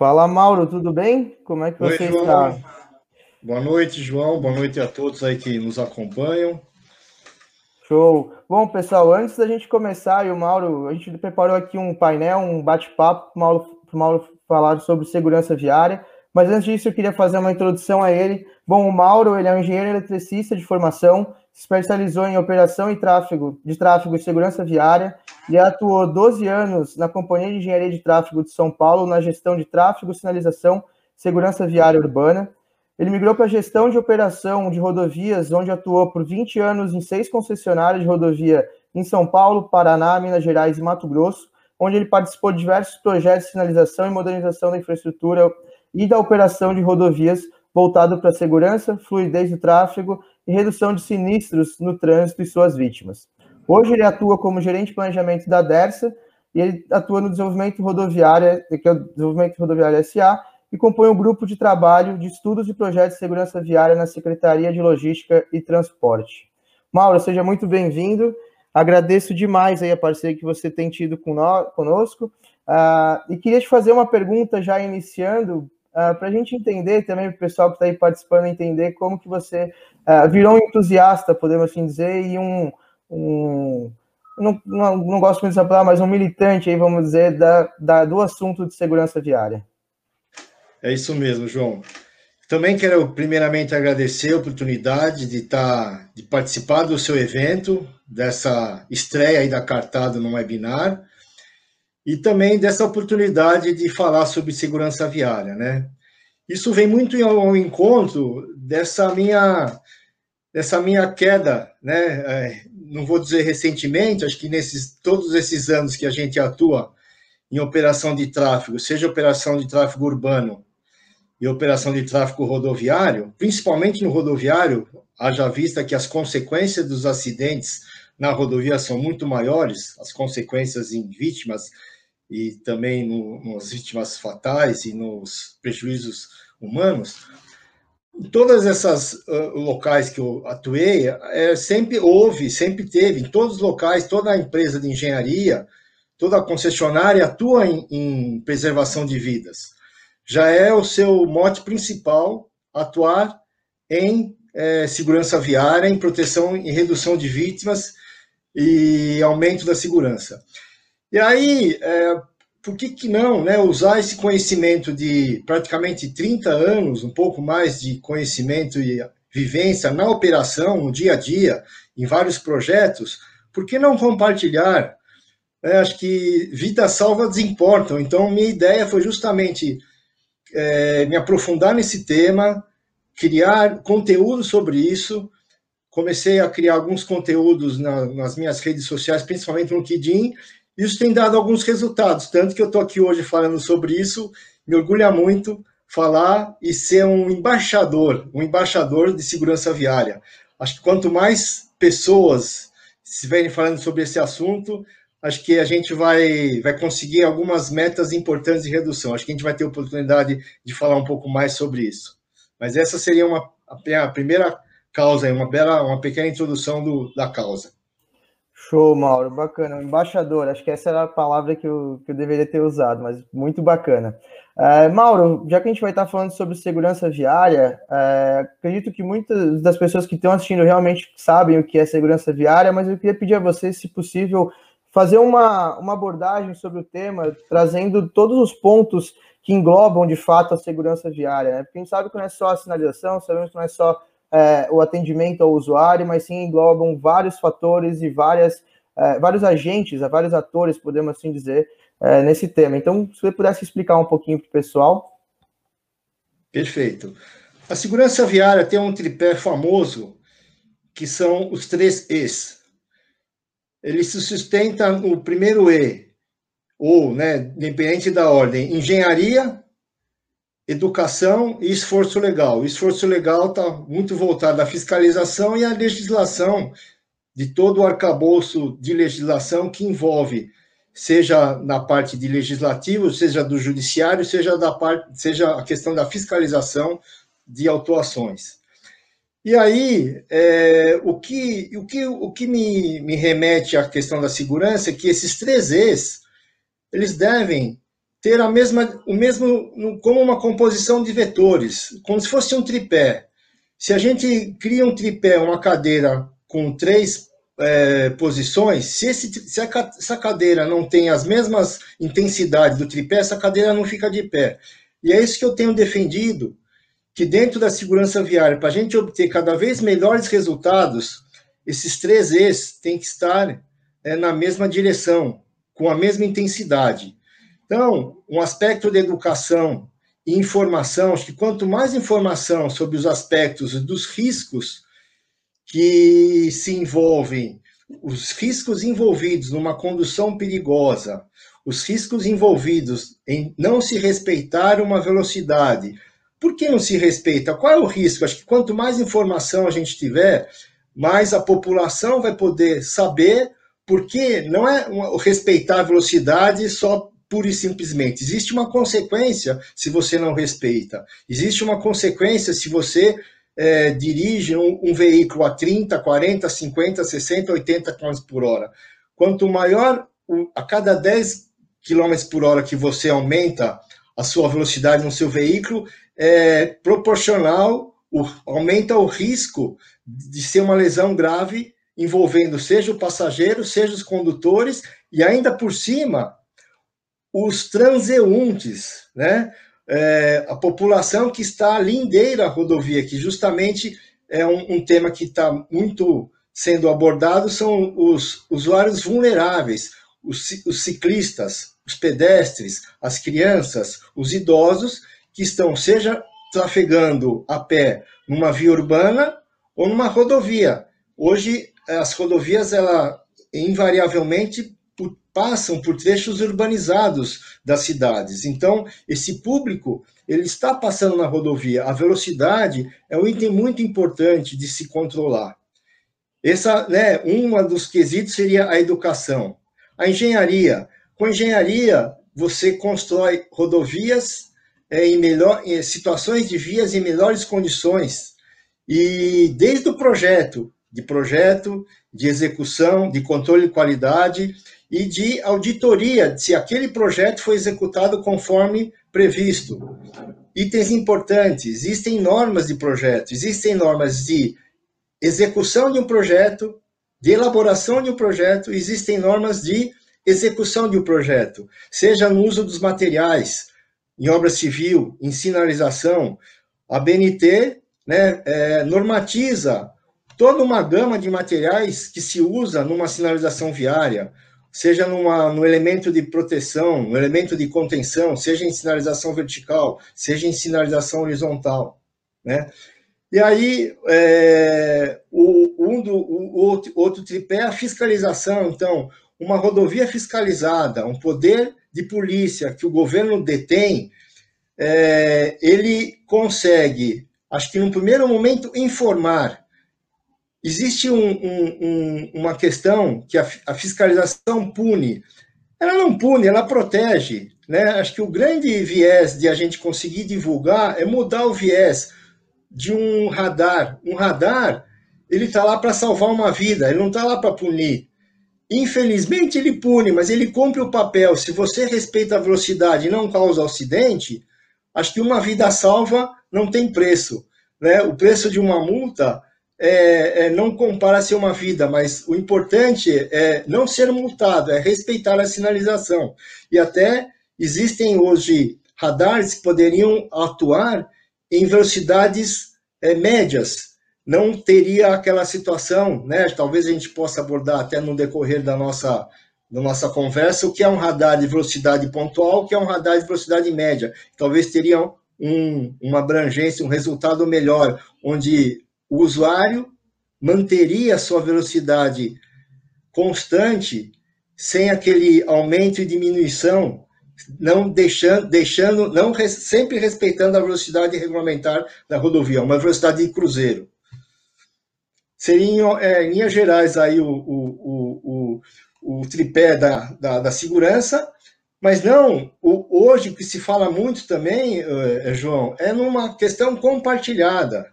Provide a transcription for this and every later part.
Fala, Mauro, tudo bem? Como é que Oi, você João. está? Boa noite, João. Boa noite a todos aí que nos acompanham. Show. Bom, pessoal, antes da gente começar, e o Mauro, a gente preparou aqui um painel, um bate-papo para o Mauro, Mauro falar sobre segurança viária. Mas antes disso, eu queria fazer uma introdução a ele. Bom, o Mauro, ele é um engenheiro eletricista de formação, se especializou em operação e tráfego, de tráfego e segurança viária e atuou 12 anos na Companhia de Engenharia de Tráfego de São Paulo na gestão de tráfego, sinalização, segurança viária urbana. Ele migrou para a gestão de operação de rodovias, onde atuou por 20 anos em seis concessionárias de rodovia em São Paulo, Paraná, Minas Gerais e Mato Grosso, onde ele participou de diversos projetos de sinalização e modernização da infraestrutura e da operação de rodovias voltado para a segurança, fluidez do tráfego e redução de sinistros no trânsito e suas vítimas. Hoje ele atua como gerente de planejamento da DERSA e ele atua no desenvolvimento rodoviário, que é o Desenvolvimento Rodoviário SA, e compõe um grupo de trabalho de estudos e projetos de segurança viária na Secretaria de Logística e Transporte. Mauro, seja muito bem-vindo. Agradeço demais aí a parceria que você tem tido conosco. Uh, e queria te fazer uma pergunta já iniciando, uh, para a gente entender também, o pessoal que está aí participando, entender como que você uh, virou um entusiasta, podemos assim dizer, e um, um não, não, não, gosto muito dessa palavra, mas um militante aí, vamos dizer, da, da, do assunto de segurança viária. É isso mesmo, João. Também quero primeiramente agradecer a oportunidade de estar, tá, de participar do seu evento, dessa estreia aí da Cartado no webinar, e também dessa oportunidade de falar sobre segurança viária, né? Isso vem muito ao encontro dessa minha dessa minha queda, né? Não vou dizer recentemente, acho que nesses todos esses anos que a gente atua em operação de tráfego, seja operação de tráfego urbano e operação de tráfego rodoviário, principalmente no rodoviário, haja vista que as consequências dos acidentes na rodovia são muito maiores, as consequências em vítimas e também no, nas vítimas fatais e nos prejuízos humanos. Todas essas uh, locais que eu atuei, é, sempre houve, sempre teve, em todos os locais, toda a empresa de engenharia, toda a concessionária atua em, em preservação de vidas já é o seu mote principal atuar em é, segurança viária, em proteção e redução de vítimas e aumento da segurança. E aí, é, por que, que não né, usar esse conhecimento de praticamente 30 anos, um pouco mais de conhecimento e vivência na operação, no dia a dia, em vários projetos, por que não compartilhar? É, acho que vidas salvas importam. Então, minha ideia foi justamente é, me aprofundar nesse tema, criar conteúdo sobre isso. Comecei a criar alguns conteúdos na, nas minhas redes sociais, principalmente no LinkedIn. Isso tem dado alguns resultados, tanto que eu estou aqui hoje falando sobre isso. Me orgulha muito falar e ser um embaixador, um embaixador de segurança viária. Acho que quanto mais pessoas estiverem falando sobre esse assunto, acho que a gente vai, vai conseguir algumas metas importantes de redução. Acho que a gente vai ter oportunidade de falar um pouco mais sobre isso. Mas essa seria uma, a primeira causa, uma bela, uma pequena introdução do, da causa. Show, Mauro, bacana. Embaixador, acho que essa era a palavra que eu, que eu deveria ter usado, mas muito bacana. É, Mauro, já que a gente vai estar falando sobre segurança viária, é, acredito que muitas das pessoas que estão assistindo realmente sabem o que é segurança viária, mas eu queria pedir a você, se possível, fazer uma, uma abordagem sobre o tema, trazendo todos os pontos que englobam de fato a segurança viária, né? Porque a gente sabe que não é só a sinalização, sabemos que não é só é, o atendimento ao usuário, mas sim englobam vários fatores e várias, é, vários agentes, vários atores, podemos assim dizer, é, nesse tema. Então, se você pudesse explicar um pouquinho para o pessoal. Perfeito. A segurança viária tem um tripé famoso, que são os três E's ele se sustenta no primeiro E, ou, né, independente da ordem, engenharia, educação e esforço legal. O esforço legal está muito voltado à fiscalização e à legislação de todo o arcabouço de legislação que envolve, seja na parte de legislativo, seja do judiciário, seja da parte, seja a questão da fiscalização de autuações. E aí, é, o que, o que, o que me, me remete à questão da segurança é que esses três E's, eles devem ter a mesma, o mesmo, como uma composição de vetores, como se fosse um tripé. Se a gente cria um tripé, uma cadeira com três é, posições, se, esse, se essa cadeira não tem as mesmas intensidades do tripé, essa cadeira não fica de pé. E é isso que eu tenho defendido, que dentro da segurança viária, para a gente obter cada vez melhores resultados, esses três E's têm que estar é, na mesma direção, com a mesma intensidade. Então, um aspecto da educação e informação, acho que quanto mais informação sobre os aspectos dos riscos que se envolvem, os riscos envolvidos numa condução perigosa, os riscos envolvidos em não se respeitar uma velocidade. Por que não se respeita? Qual é o risco? Acho que quanto mais informação a gente tiver, mais a população vai poder saber, porque não é respeitar a velocidade só pura e simplesmente. Existe uma consequência se você não respeita. Existe uma consequência se você é, dirige um, um, veículo a 30, 40, 50, 60, 80 km por hora. Quanto maior, a cada 10 km por hora que você aumenta a sua velocidade no seu veículo, é proporcional, o, aumenta o risco de ser uma lesão grave envolvendo seja o passageiro, seja os condutores, e ainda por cima, os transeuntes, né? É, a população que está lindeira à rodovia, que justamente é um, um tema que está muito sendo abordado, são os usuários vulneráveis, os, os ciclistas, os pedestres, as crianças, os idosos, que estão seja trafegando a pé numa via urbana ou numa rodovia. Hoje, as rodovias, ela invariavelmente passam por trechos urbanizados das cidades. Então, esse público, ele está passando na rodovia. A velocidade é um item muito importante de se controlar. Essa, né, uma dos quesitos seria a educação. A engenharia. Com a engenharia, você constrói rodovias é, em, melhor, em situações de vias em melhores condições. E desde o projeto, de projeto, de execução, de controle de qualidade e de auditoria se aquele projeto foi executado conforme previsto. Itens importantes: existem normas de projeto, existem normas de execução de um projeto, de elaboração de um projeto, existem normas de execução de um projeto, seja no uso dos materiais, em obra civil, em sinalização. A BNT né, é, normatiza toda uma gama de materiais que se usa numa sinalização viária, seja numa, no elemento de proteção, no elemento de contenção, seja em sinalização vertical, seja em sinalização horizontal, né? E aí, é, o, um do, o outro, outro tripé é a fiscalização. Então, uma rodovia fiscalizada, um poder de polícia que o governo detém, é, ele consegue, acho que no primeiro momento, informar existe um, um, um, uma questão que a, a, fiscalização pune. Ela não pune, ela protege. Né? Acho que o grande viés de a gente conseguir divulgar é mudar o viés de um radar. Um radar, ele está lá para salvar uma vida, ele não está lá para punir. Infelizmente ele pune, mas ele cumpre o papel. Se você respeita a velocidade e não causa acidente, acho que uma vida salva não tem preço. Né? O preço de uma multa é, é, não compara ser uma vida, mas o importante é não ser multado, é respeitar a sinalização. E até existem hoje radares que poderiam atuar em velocidades é, médias. Não teria aquela situação, né? Talvez a gente possa abordar até no decorrer da nossa, da nossa conversa, o que é um radar de velocidade pontual, o que é um radar de velocidade média. Talvez teria um, uma abrangência, um resultado melhor, onde o usuário manteria a sua velocidade constante sem aquele aumento e diminuição, não deixando, deixando não sempre respeitando a velocidade regulamentar da rodovia, uma velocidade de cruzeiro. Seriam, é, em linhas gerais, aí o, o, o, o tripé da, da, da, segurança, mas não, hoje o que se fala muito também, é, João, é numa questão compartilhada.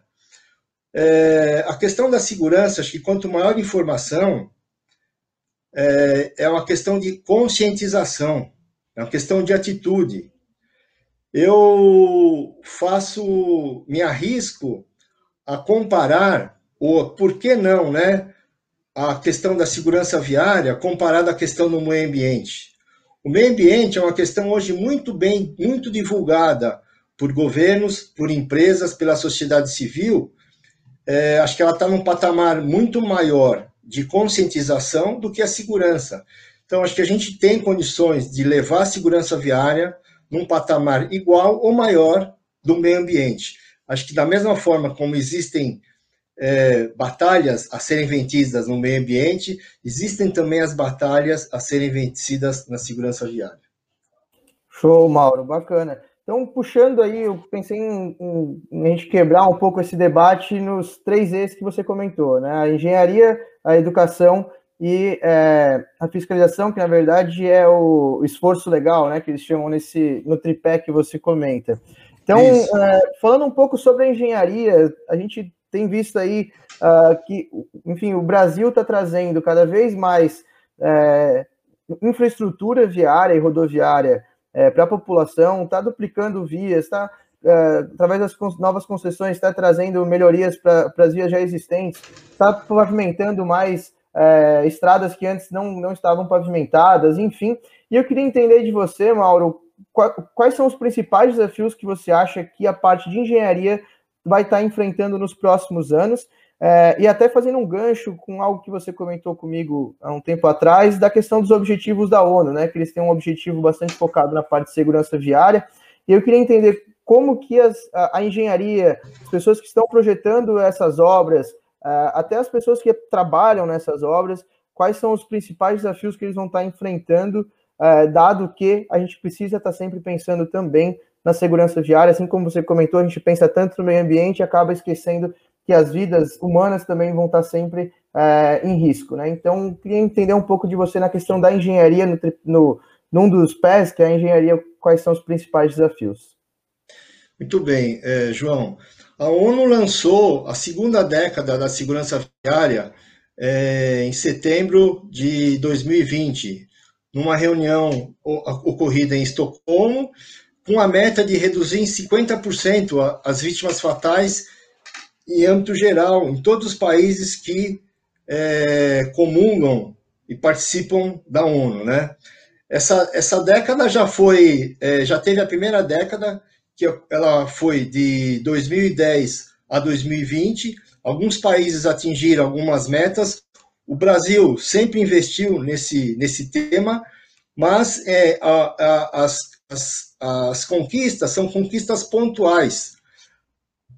É, a questão da segurança, acho que quanto maior informação, é, é uma questão de conscientização. é uma questão de atitude. Eu faço, me arrisco a comparar, ou por que não, né? A questão da segurança viária comparada à questão do meio ambiente. O meio ambiente é uma questão hoje muito bem, muito divulgada por governos, por empresas, pela sociedade civil. É, acho que ela está num patamar muito maior de conscientização do que a segurança. Então, acho que a gente tem condições de levar a segurança viária num patamar igual ou maior do meio ambiente. Acho que da mesma forma como existem é, batalhas a serem vencidas no meio ambiente, existem também as batalhas a serem vencidas na segurança viária. Show, Mauro, bacana. Então, puxando aí, eu pensei em, em, em, a gente quebrar um pouco esse debate nos três E's que você comentou, né? A engenharia, a educação e é, a fiscalização, que na verdade é o esforço legal, né? Que eles chamam nesse no tripé que você comenta. Então, é, falando um pouco sobre a engenharia, a gente tem visto aí uh, que, enfim, o Brasil está trazendo cada vez mais é, infraestrutura viária e rodoviária é, para a população, está duplicando vias, está, é, através das novas concessões, está trazendo melhorias para as vias já existentes, está pavimentando mais é, estradas que antes não, não estavam pavimentadas, enfim. E eu queria entender de você, Mauro, quais são os principais desafios que você acha que a parte de engenharia vai estar enfrentando nos próximos anos? É, e até fazendo um gancho com algo que você comentou comigo há um tempo atrás, da questão dos objetivos da ONU, né? Que eles têm um objetivo bastante focado na parte de segurança viária. E eu queria entender como que as, a, a, engenharia, as pessoas que estão projetando essas obras, até as pessoas que trabalham nessas obras, quais são os principais desafios que eles vão estar enfrentando, uh, dado que a gente precisa estar sempre pensando também na segurança viária, assim como você comentou, a gente pensa tanto no meio ambiente e acaba esquecendo que as vidas humanas também vão estar sempre é, em risco, né? Então, queria entender um pouco de você na questão da engenharia, no, no, num dos pés, que é a engenharia, quais são os principais desafios? Muito bem, é, João. A ONU lançou a segunda década da segurança viária é, em setembro de 2020, numa reunião ocorrida em Estocolmo, com a meta de reduzir em 50% as vítimas fatais em âmbito geral, em todos os países que é, comungam e participam da ONU, né? Essa, essa década já foi, é, já teve a primeira década, que ela foi de 2010 a 2020. Alguns países atingiram algumas metas. O Brasil sempre investiu nesse, nesse tema, mas é, a, a, as, as, as conquistas são conquistas pontuais.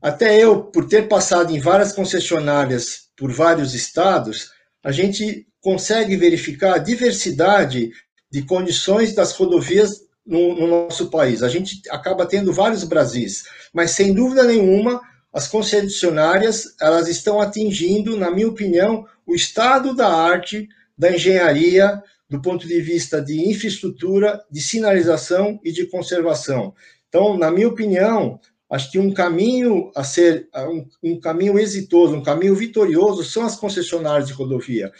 Até eu, por ter passado em várias concessionárias por vários estados, a gente consegue verificar a diversidade de condições das rodovias no, no, nosso país. A gente acaba tendo vários Brasis, mas sem dúvida nenhuma, as concessionárias elas estão atingindo, na minha opinião, o estado da arte da engenharia do ponto de vista de infraestrutura, de sinalização e de conservação. Então, na minha opinião, acho que um caminho a ser um, um, caminho exitoso, um caminho vitorioso são as concessionárias de rodovia.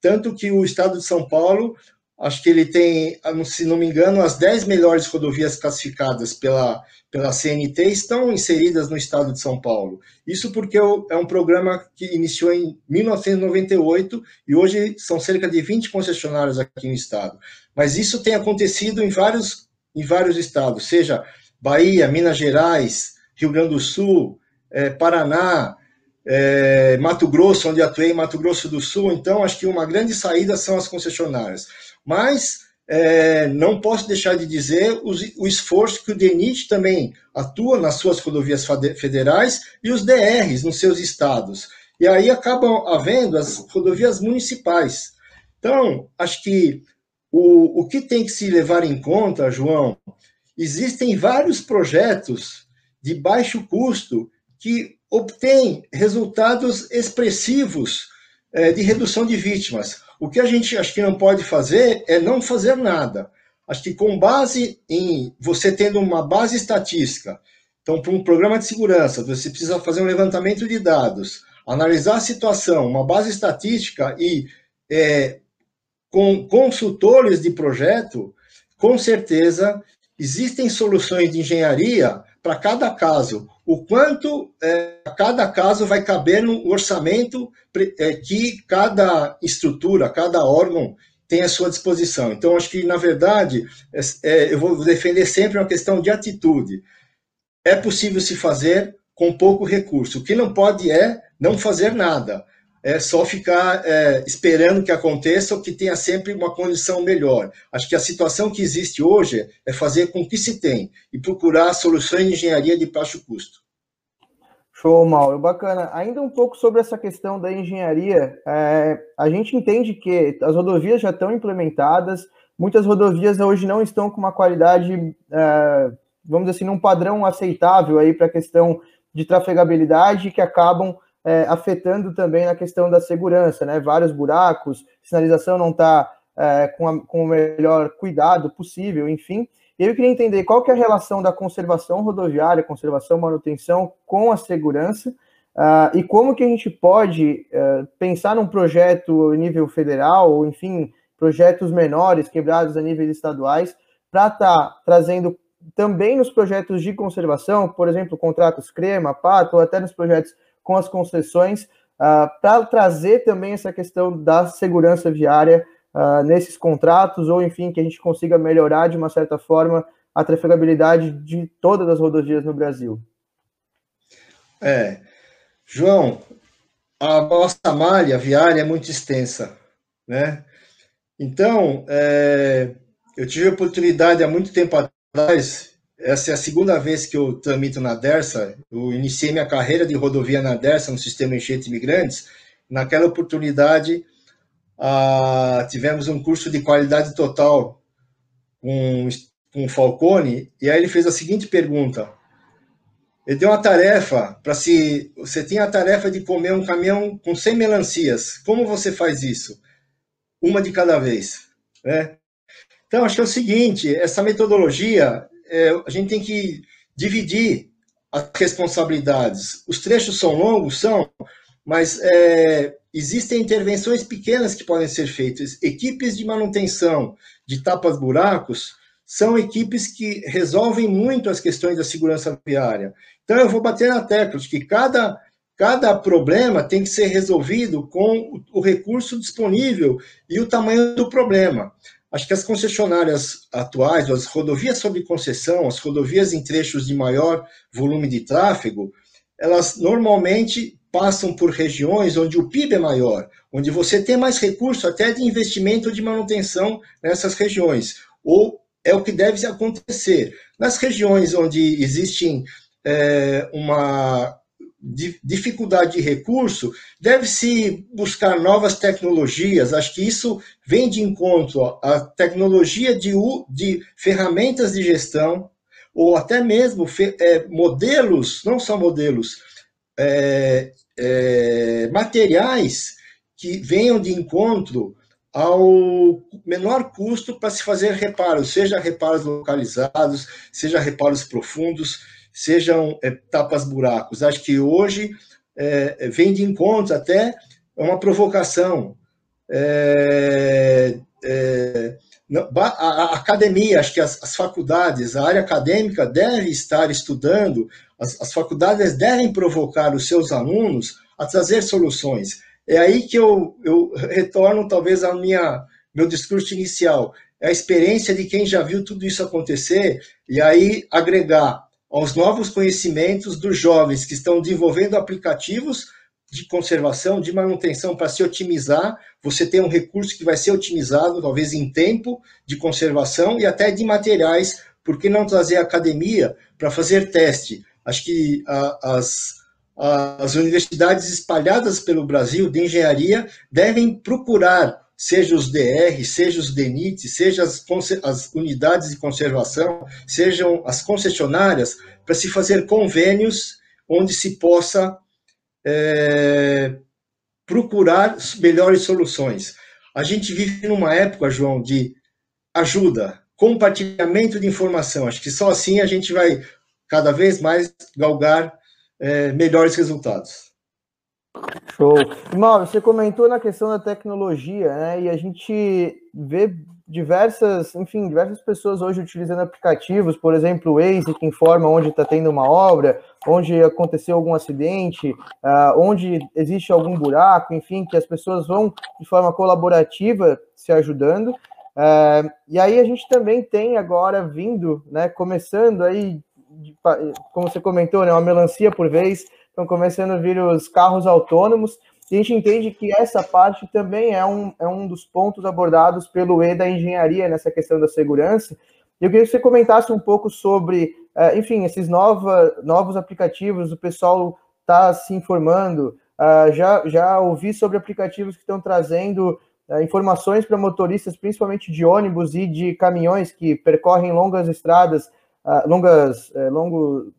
Tanto que o estado de São Paulo, acho que ele tem, se não me engano, as 10 melhores rodovias classificadas pela, pela CNT estão inseridas no estado de São Paulo. Isso porque é um programa que iniciou em 1998 e hoje são cerca de 20 concessionárias aqui no estado. Mas isso tem acontecido em vários, em vários estados, seja Bahia, Minas Gerais, Rio Grande do Sul, é, Paraná, é, Mato Grosso, onde atuei, Mato Grosso do Sul. Então, acho que uma grande saída são as concessionárias. Mas é, não posso deixar de dizer o, o, esforço que o DENIT também atua nas suas rodovias federais e os DRs nos seus estados. E aí acabam havendo as rodovias municipais. Então, acho que o, o que tem que se levar em conta, João, existem vários projetos de baixo custo que obtém resultados expressivos é, de redução de vítimas. O que a gente acho que não pode fazer é não fazer nada. Acho que com base em você tendo uma base estatística, então para um programa de segurança, você precisa fazer um levantamento de dados, analisar a situação, uma base estatística e é, com consultores de projeto, com certeza existem soluções de engenharia para cada caso. O quanto é, cada caso vai caber no orçamento é, que cada estrutura, cada órgão tem à sua disposição. Então, acho que, na verdade, é, é, eu vou defender sempre uma questão de atitude. É possível se fazer com pouco recurso. O que não pode é não fazer nada é só ficar é, esperando que aconteça ou que tenha sempre uma condição melhor. Acho que a situação que existe hoje é fazer com que se tem e procurar soluções de engenharia de baixo custo. Show, Mauro. Bacana. Ainda um pouco sobre essa questão da engenharia. É, a gente entende que as rodovias já estão implementadas, muitas rodovias hoje não estão com uma qualidade, é, vamos dizer assim, num padrão aceitável aí para a questão de trafegabilidade que acabam é, afetando também na questão da segurança, né? Vários buracos, sinalização não está é, com, com, o melhor cuidado possível, enfim. Eu queria entender qual que é a relação da conservação rodoviária, conservação, manutenção com a segurança, uh, e como que a gente pode uh, pensar num projeto em nível federal, ou enfim, projetos menores, quebrados a níveis estaduais, para estar tá trazendo também nos projetos de conservação, por exemplo, contratos CREMA, PATO, ou até nos projetos com as concessões, uh, para trazer também essa questão da segurança viária uh, nesses contratos, ou enfim, que a gente consiga melhorar de uma certa forma a trafegabilidade de todas as rodovias no Brasil. É, João, a nossa malha viária é muito extensa, né? Então, é, eu tive a oportunidade há muito tempo atrás essa é a segunda vez que eu tramito na DERSA. Eu iniciei minha carreira de rodovia na DERSA, no sistema enchentes migrantes. Naquela oportunidade, ah, tivemos um curso de qualidade total com, com o Falcone, e aí ele fez a seguinte pergunta. Ele deu uma tarefa para se. Você tem a tarefa de comer um caminhão com 100 melancias. Como você faz isso? Uma de cada vez. Né? Então, acho que é o seguinte: essa metodologia é, a gente tem que dividir as responsabilidades. Os trechos são longos, são, mas é, existem intervenções pequenas que podem ser feitas. Equipes de manutenção de tapas-buracos são equipes que resolvem muito as questões da segurança viária. Então, eu vou bater na tecla de que cada, cada problema tem que ser resolvido com o recurso disponível e o tamanho do problema. Acho que as concessionárias atuais, as rodovias sob concessão, as rodovias em trechos de maior volume de tráfego, elas normalmente passam por regiões onde o PIB é maior, onde você tem mais recurso até de investimento de manutenção nessas regiões. Ou é o que deve acontecer. Nas regiões onde existem é, uma dificuldade de recurso, deve-se buscar novas tecnologias. Acho que isso vem de encontro à tecnologia de, de ferramentas de gestão, ou até mesmo é, modelos, não só modelos, é, é, materiais que venham de encontro ao menor custo para se fazer reparos, seja reparos localizados, seja reparos profundos, sejam é, tapas-buracos. Acho que hoje é, vem de encontro até uma provocação. É, é, a, academia, acho que as, as, faculdades, a área acadêmica deve estar estudando, as, as faculdades devem provocar os seus alunos a trazer soluções. É aí que eu, eu retorno, talvez, ao meu discurso inicial. É a experiência de quem já viu tudo isso acontecer e aí agregar aos novos conhecimentos dos jovens que estão desenvolvendo aplicativos de conservação, de manutenção para se otimizar. Você tem um recurso que vai ser otimizado, talvez em tempo de conservação e até de materiais. Por que não trazer a academia para fazer teste? Acho que a, as, as universidades espalhadas pelo Brasil de engenharia devem procurar seja os DR, seja os DENIT, seja as, as unidades de conservação, sejam as concessionárias, para se fazer convênios onde se possa é, procurar melhores soluções. A gente vive numa época, João, de ajuda, compartilhamento de informação. Acho que só assim a gente vai cada vez mais galgar é, melhores resultados. Show. Mauro, você comentou na questão da tecnologia, né? E a gente vê diversas, enfim, diversas pessoas hoje utilizando aplicativos, por exemplo, o Waze, que informa onde está tendo uma obra, onde aconteceu algum acidente, uh, onde existe algum buraco, enfim, que as pessoas vão de forma colaborativa se ajudando. Uh, e aí a gente também tem agora vindo, né, começando aí, como você comentou, né, uma melancia por vez, estão começando a vir os carros autônomos, e a gente entende que essa parte também é um, é um dos pontos abordados pelo E da engenharia nessa questão da segurança. Eu queria que você comentasse um pouco sobre, uh, enfim, esses nova, novos aplicativos, o pessoal está se informando. Uh, já, já ouvi sobre aplicativos que estão trazendo uh, informações para motoristas, principalmente de ônibus e de caminhões que percorrem longas estradas, longas, eh, longo,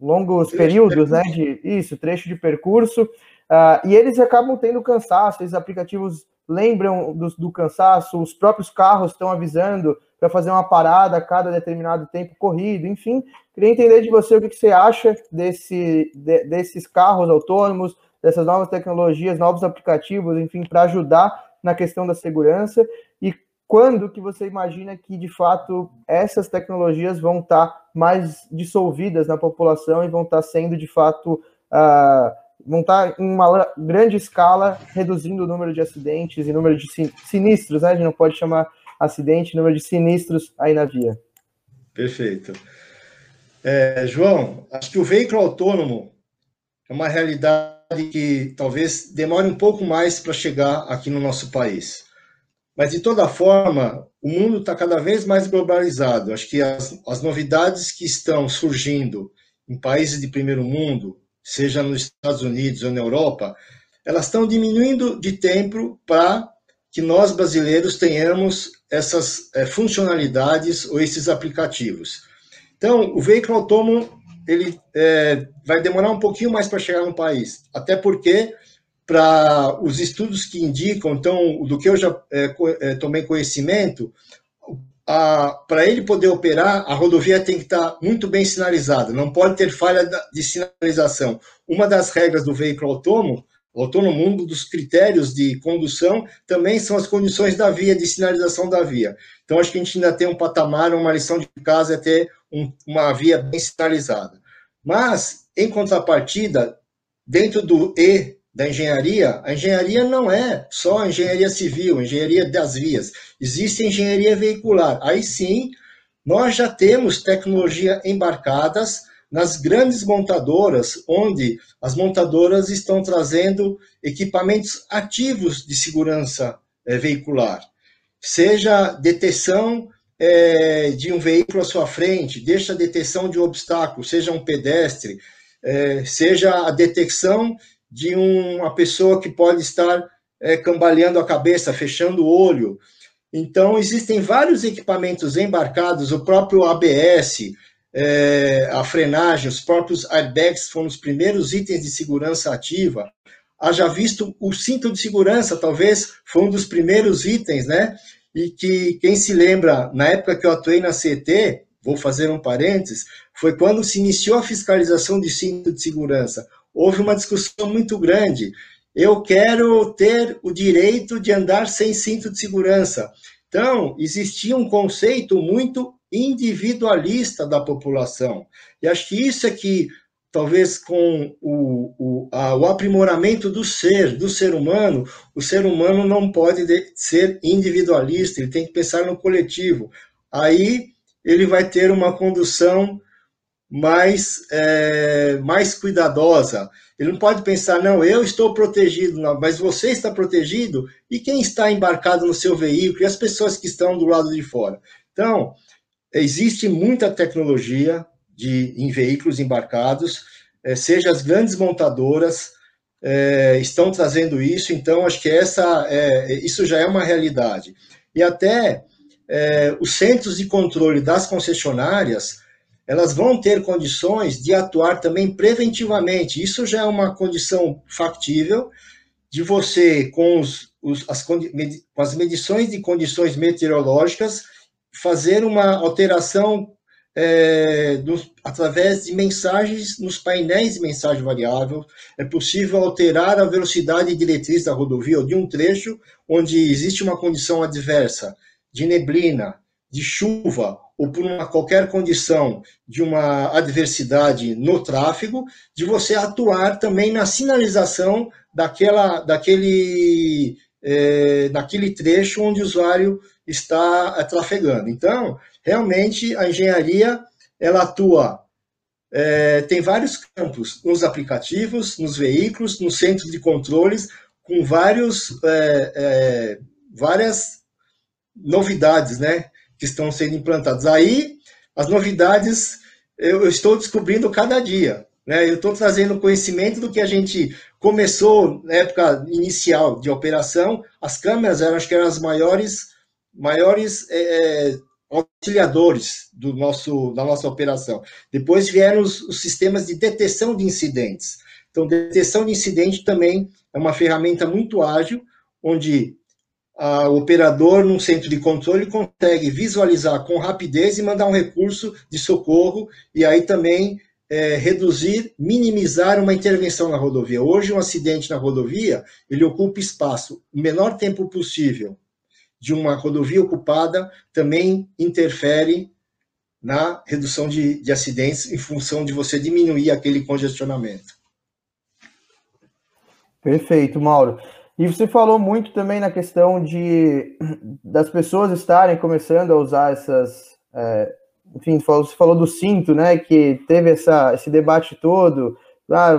longos períodos, né? De isso, trecho de percurso. Uh, e eles acabam tendo cansaço, esses aplicativos lembram do, do cansaço, os próprios carros estão avisando para fazer uma parada a cada determinado tempo corrido, enfim. Queria entender de você o que, que você acha desse, de, desses carros autônomos, dessas novas tecnologias, novos aplicativos, enfim, para ajudar na questão da segurança e quando que você imagina que de fato essas tecnologias vão estar tá mais dissolvidas na população e vão estar tá sendo de fato uh, vão estar em uma grande escala reduzindo o número de acidentes e número de sinistros, né? A gente não pode chamar acidente, número de sinistros aí na via. Perfeito. É, João, acho que o veículo autônomo é uma realidade que talvez demore um pouco mais para chegar aqui no nosso país. Mas, de toda forma, o mundo está cada vez mais globalizado. Acho que as, as novidades que estão surgindo em países de primeiro mundo, seja nos Estados Unidos ou na Europa, elas estão diminuindo de tempo para que nós brasileiros tenhamos essas é, funcionalidades ou esses aplicativos. Então, o veículo autônomo ele é, vai demorar um pouquinho mais para chegar no país, até porque para os estudos que indicam, então, do que eu já é, é tomei conhecimento, para ele poder operar, a rodovia tem que estar muito bem sinalizada, não pode ter falha de sinalização. Uma das regras do veículo autônomo, autônomo, um dos critérios de condução, também são as condições da via, de sinalização da via. Então, acho que a gente ainda tem um patamar, uma lição de casa é ter um, uma via bem sinalizada. Mas, em contrapartida, dentro do E da engenharia, a engenharia não é só a engenharia civil, a engenharia das vias. Existe a engenharia veicular. Aí sim, nós já temos tecnologia embarcadas nas grandes montadoras, onde as montadoras estão trazendo equipamentos ativos de segurança é, veicular, seja detecção é, de um veículo à sua frente, deixa a detecção de um obstáculo, seja um pedestre, é, seja a detecção de uma pessoa que pode estar é, cambaleando a cabeça, fechando o olho. Então, existem vários equipamentos embarcados, o próprio ABS, é, a frenagem, os próprios airbags foram os primeiros itens de segurança ativa. Haja visto o cinto de segurança, talvez foi um dos primeiros itens, né? E que quem se lembra, na época que eu atuei na CT, vou fazer um parênteses, foi quando se iniciou a fiscalização de cinto de segurança houve uma discussão muito grande. Eu quero ter o direito de andar sem cinto de segurança. Então, existia um conceito muito individualista da população. E acho que isso é que, talvez com o, o, a, o aprimoramento do ser, do ser humano, o ser humano não pode ser individualista, ele tem que pensar no coletivo. Aí ele vai ter uma condução mais, é, mais cuidadosa. Ele não pode pensar, não, eu estou protegido, não, mas você está protegido e quem está embarcado no seu veículo e as pessoas que estão do lado de fora. Então, existe muita tecnologia de, em veículos embarcados, é, seja as grandes montadoras é, estão trazendo isso, então acho que essa, é, isso já é uma realidade. E até é, os centros de controle das concessionárias elas vão ter condições de atuar também preventivamente. Isso já é uma condição factível de você, com, os, os, as, com as medições de condições meteorológicas, fazer uma alteração é, do, através de mensagens nos painéis de mensagem variável. É possível alterar a velocidade diretriz da rodovia ou de um trecho onde existe uma condição adversa de neblina, de chuva ou por uma qualquer condição de uma adversidade no tráfego, de você atuar também na sinalização daquela, daquele, é, daquele trecho onde o usuário está é, trafegando. Então, realmente, a engenharia ela atua é, tem vários campos nos aplicativos, nos veículos, no centro de controles, com vários, é, é, várias novidades né, que estão sendo implantadas. Aí, as novidades eu, eu estou descobrindo cada dia. Né? Eu estou trazendo conhecimento do que a gente começou na época inicial de operação. As câmeras eram, acho que eram as maiores, maiores é, é auxiliadores do nosso, da nossa operação. Depois vieram os, os sistemas de detecção de incidentes. Então, detecção de incidente também é uma ferramenta muito ágil, onde a, o operador, num centro de controle, consegue visualizar com rapidez e mandar um recurso de socorro, e aí também é, reduzir, minimizar uma intervenção na rodovia. Hoje, um acidente na rodovia, ele ocupa espaço o menor tempo possível de uma rodovia ocupada também interfere na redução de, de acidentes em função de você diminuir aquele congestionamento. Perfeito, Mauro. E você falou muito também na questão de das pessoas estarem começando a usar essas. É, enfim, você falou do cinto, né? Que teve essa, esse debate todo. Ah,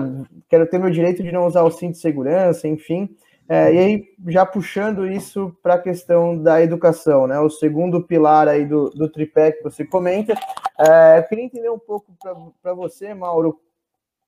quero ter meu direito de não usar o cinto de segurança, enfim. É, e aí, já puxando isso para a questão da educação, né? O segundo pilar aí do, do tripé que você comenta. É, eu queria entender um pouco para você, Mauro,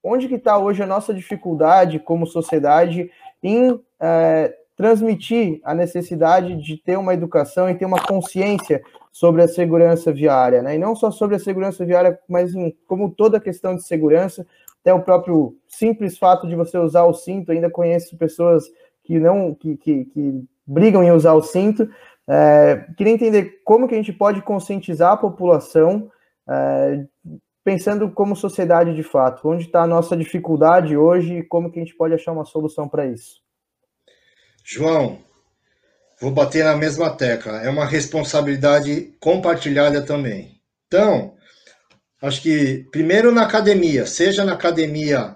onde que está hoje a nossa dificuldade como sociedade em é, transmitir a necessidade de ter uma educação e ter uma consciência sobre a segurança viária, né? E não só sobre a segurança viária, mas em, como toda questão de segurança, até o próprio simples fato de você usar o cinto, ainda conheço pessoas que não que, que, que brigam em usar o cinto. É, queria entender como que a gente pode conscientizar a população, é, pensando como sociedade de fato, onde está a nossa dificuldade hoje e como que a gente pode achar uma solução para isso. João, vou bater na mesma tecla, é uma responsabilidade compartilhada também. Então, acho que primeiro na academia, seja na academia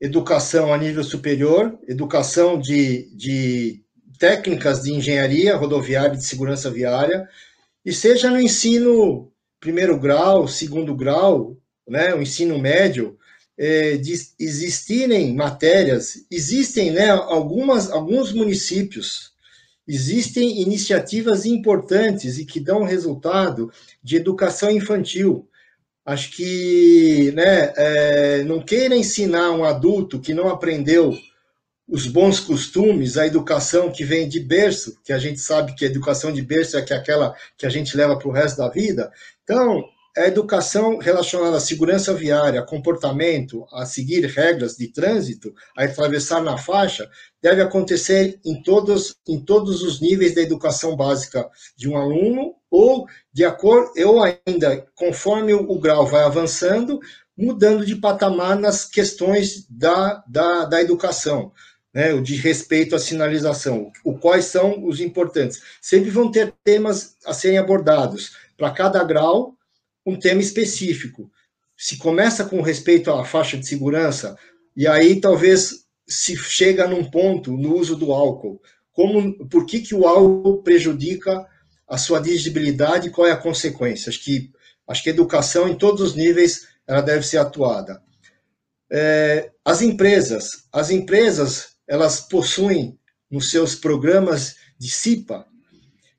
educação a nível superior, educação de, de técnicas de engenharia rodoviária e de segurança viária, e seja no ensino primeiro grau, segundo grau, né, o ensino médio, é, de existirem matérias, existem né, algumas, alguns municípios, existem iniciativas importantes e que dão resultado de educação infantil, acho que né, é, não queira ensinar um adulto que não aprendeu os bons costumes, a educação que vem de berço, que a gente sabe que a educação de berço é, é aquela que a gente leva para o resto da vida. Então, a educação relacionada à segurança viária, comportamento, a seguir regras de trânsito, a atravessar na faixa, deve acontecer em todos, em todos os níveis da educação básica de um aluno ou de acordo, ou ainda, conforme o, grau vai avançando, mudando de patamar nas questões da, da, da educação, né, o de respeito à sinalização, o quais são os importantes. Sempre vão ter temas a serem abordados, para cada grau, um tema específico. Se começa com respeito à faixa de segurança, e aí talvez se chega num ponto no uso do álcool. Como, por que, que o álcool prejudica a sua digibilidade e qual é a consequência. Acho que, acho que a educação em todos os níveis ela deve ser atuada. É, as empresas, as empresas elas possuem nos seus programas de CIPA,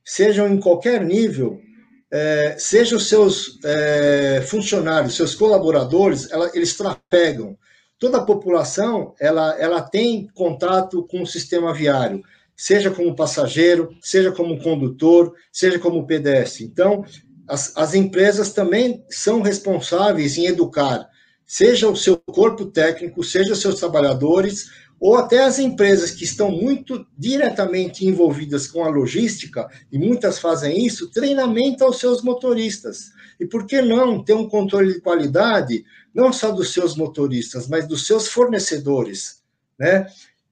sejam em qualquer nível, é, sejam os seus é, funcionários, seus colaboradores, ela, eles trafegam. Toda a população ela, ela tem contato com o sistema viário seja como passageiro, seja como condutor, seja como pedestre. Então, as, as empresas também são responsáveis em educar, seja o seu corpo técnico, seja os seus trabalhadores, ou até as empresas que estão muito diretamente envolvidas com a logística, e muitas fazem isso, treinamento aos seus motoristas. E por que não ter um controle de qualidade, não só dos seus motoristas, mas dos seus fornecedores, né?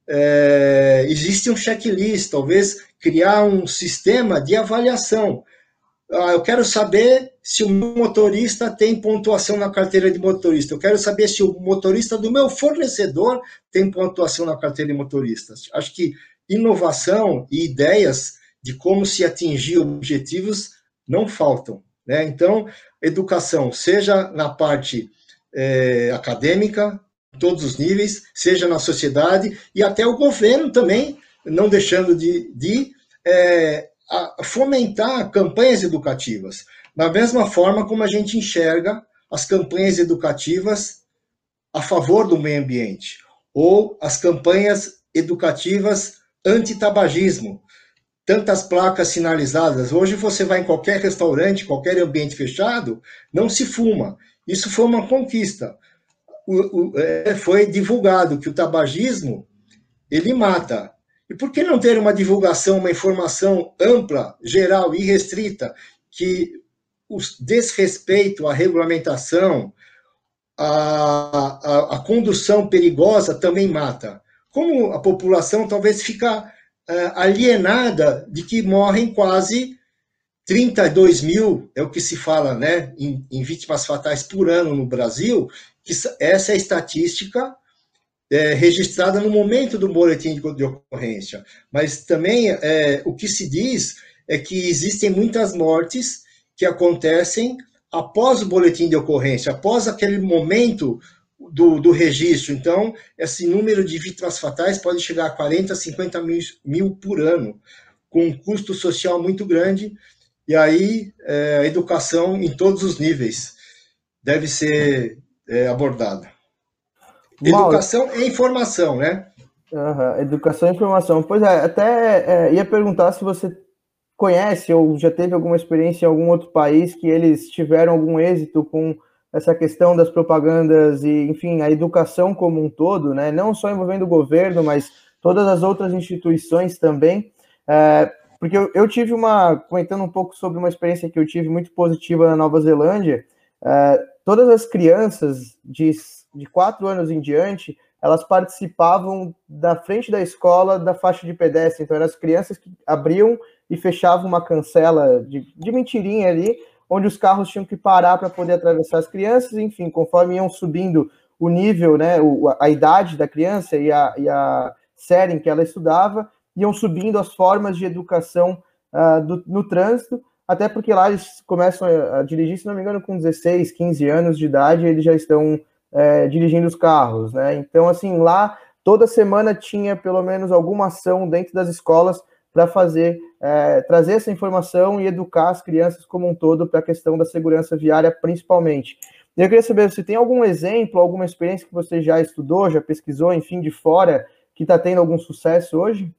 é, existe um checklist, talvez criar um sistema de avaliação. Ah, eu quero saber se o motorista tem pontuação na carteira de motorista. Eu quero saber se o motorista do meu fornecedor tem pontuação na carteira de motorista. Acho que inovação e ideias de como se atingir objetivos não faltam. Né? Então, educação, seja na parte é, acadêmica, todos os níveis, seja na sociedade e até o governo também, não deixando de, de é, fomentar campanhas educativas. Da mesma forma como a gente enxerga as campanhas educativas a favor do meio ambiente, ou as campanhas educativas anti-tabagismo. Tantas placas sinalizadas. Hoje você vai em qualquer restaurante, qualquer ambiente fechado, não se fuma. Isso foi uma conquista. O, o, é, foi divulgado que o tabagismo ele mata. E por que não ter uma divulgação, uma informação ampla, geral e restrita que o desrespeito à regulamentação, a, a, a condução perigosa também mata? Como a população talvez fica uh, alienada de que morrem quase 32 mil, é o que se fala, né, em, em vítimas fatais por ano no Brasil, que essa é a estatística é, registrada no momento do boletim de, de ocorrência. Mas também é, o que se diz é que existem muitas mortes que acontecem após o boletim de ocorrência, após aquele momento do, do registro. Então, esse número de vítimas fatais pode chegar a 40, 50 mil, mil por ano, com um custo social muito grande e aí, é, a educação em todos os níveis deve ser é, abordada. Educação e informação, né? Uhum, educação e informação. Pois é, até é, ia perguntar se você conhece ou já teve alguma experiência em algum outro país que eles tiveram algum êxito com essa questão das propagandas e, enfim, a educação como um todo, né? Não só envolvendo o governo, mas todas as outras instituições também. É, porque eu, eu, tive uma, comentando um pouco sobre uma experiência que eu tive muito positiva na Nova Zelândia, é, todas as crianças de, de quatro anos em diante, elas participavam da frente da escola da faixa de pedestre, então eram as crianças que abriam e fechavam uma cancela de, de mentirinha ali, onde os carros tinham que parar para poder atravessar as crianças, enfim, conforme iam subindo o nível, né, o, a idade da criança e a, e a série em que ela estudava, iam subindo as formas de educação uh, do, no trânsito, até porque lá eles começam a, dirigir, se não me engano, com 16, 15 anos de idade, eles já estão é, dirigindo os carros, né? Então, assim, lá toda semana tinha pelo menos alguma ação dentro das escolas para fazer, é, trazer essa informação e educar as crianças como um todo para a questão da segurança viária, principalmente. Eu queria saber se tem algum exemplo, alguma experiência que você já estudou, já pesquisou, enfim, de fora, que está tendo algum sucesso hoje?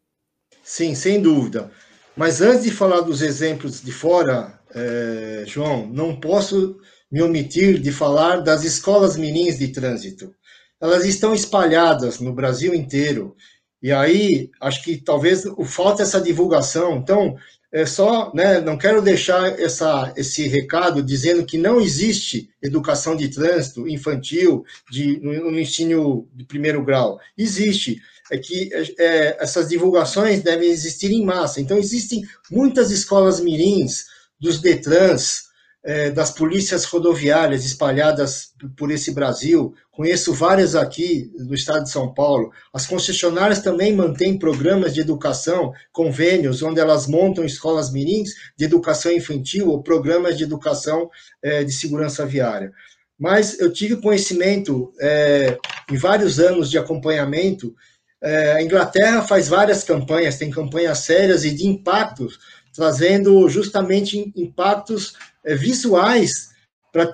Sim, sem dúvida. Mas antes de falar dos exemplos de fora, é, João, não posso me omitir de falar das escolas mirins de trânsito. Elas estão espalhadas no Brasil inteiro. E aí, acho que talvez falta essa divulgação. Então, é só, né, não quero deixar essa, esse recado dizendo que não existe educação de trânsito infantil de, no, no ensino de primeiro grau. Existe é que é, essas divulgações devem existir em massa. Então, existem muitas escolas mirins dos Detrans, é, das polícias rodoviárias espalhadas por esse Brasil. Conheço várias aqui no estado de São Paulo. As concessionárias também mantêm programas de educação, convênios, onde elas montam escolas mirins de educação infantil ou programas de educação é, de segurança viária. Mas eu tive conhecimento é, em vários anos de acompanhamento é, a Inglaterra faz várias campanhas, tem campanhas sérias e de impactos, trazendo justamente impactos é, visuais para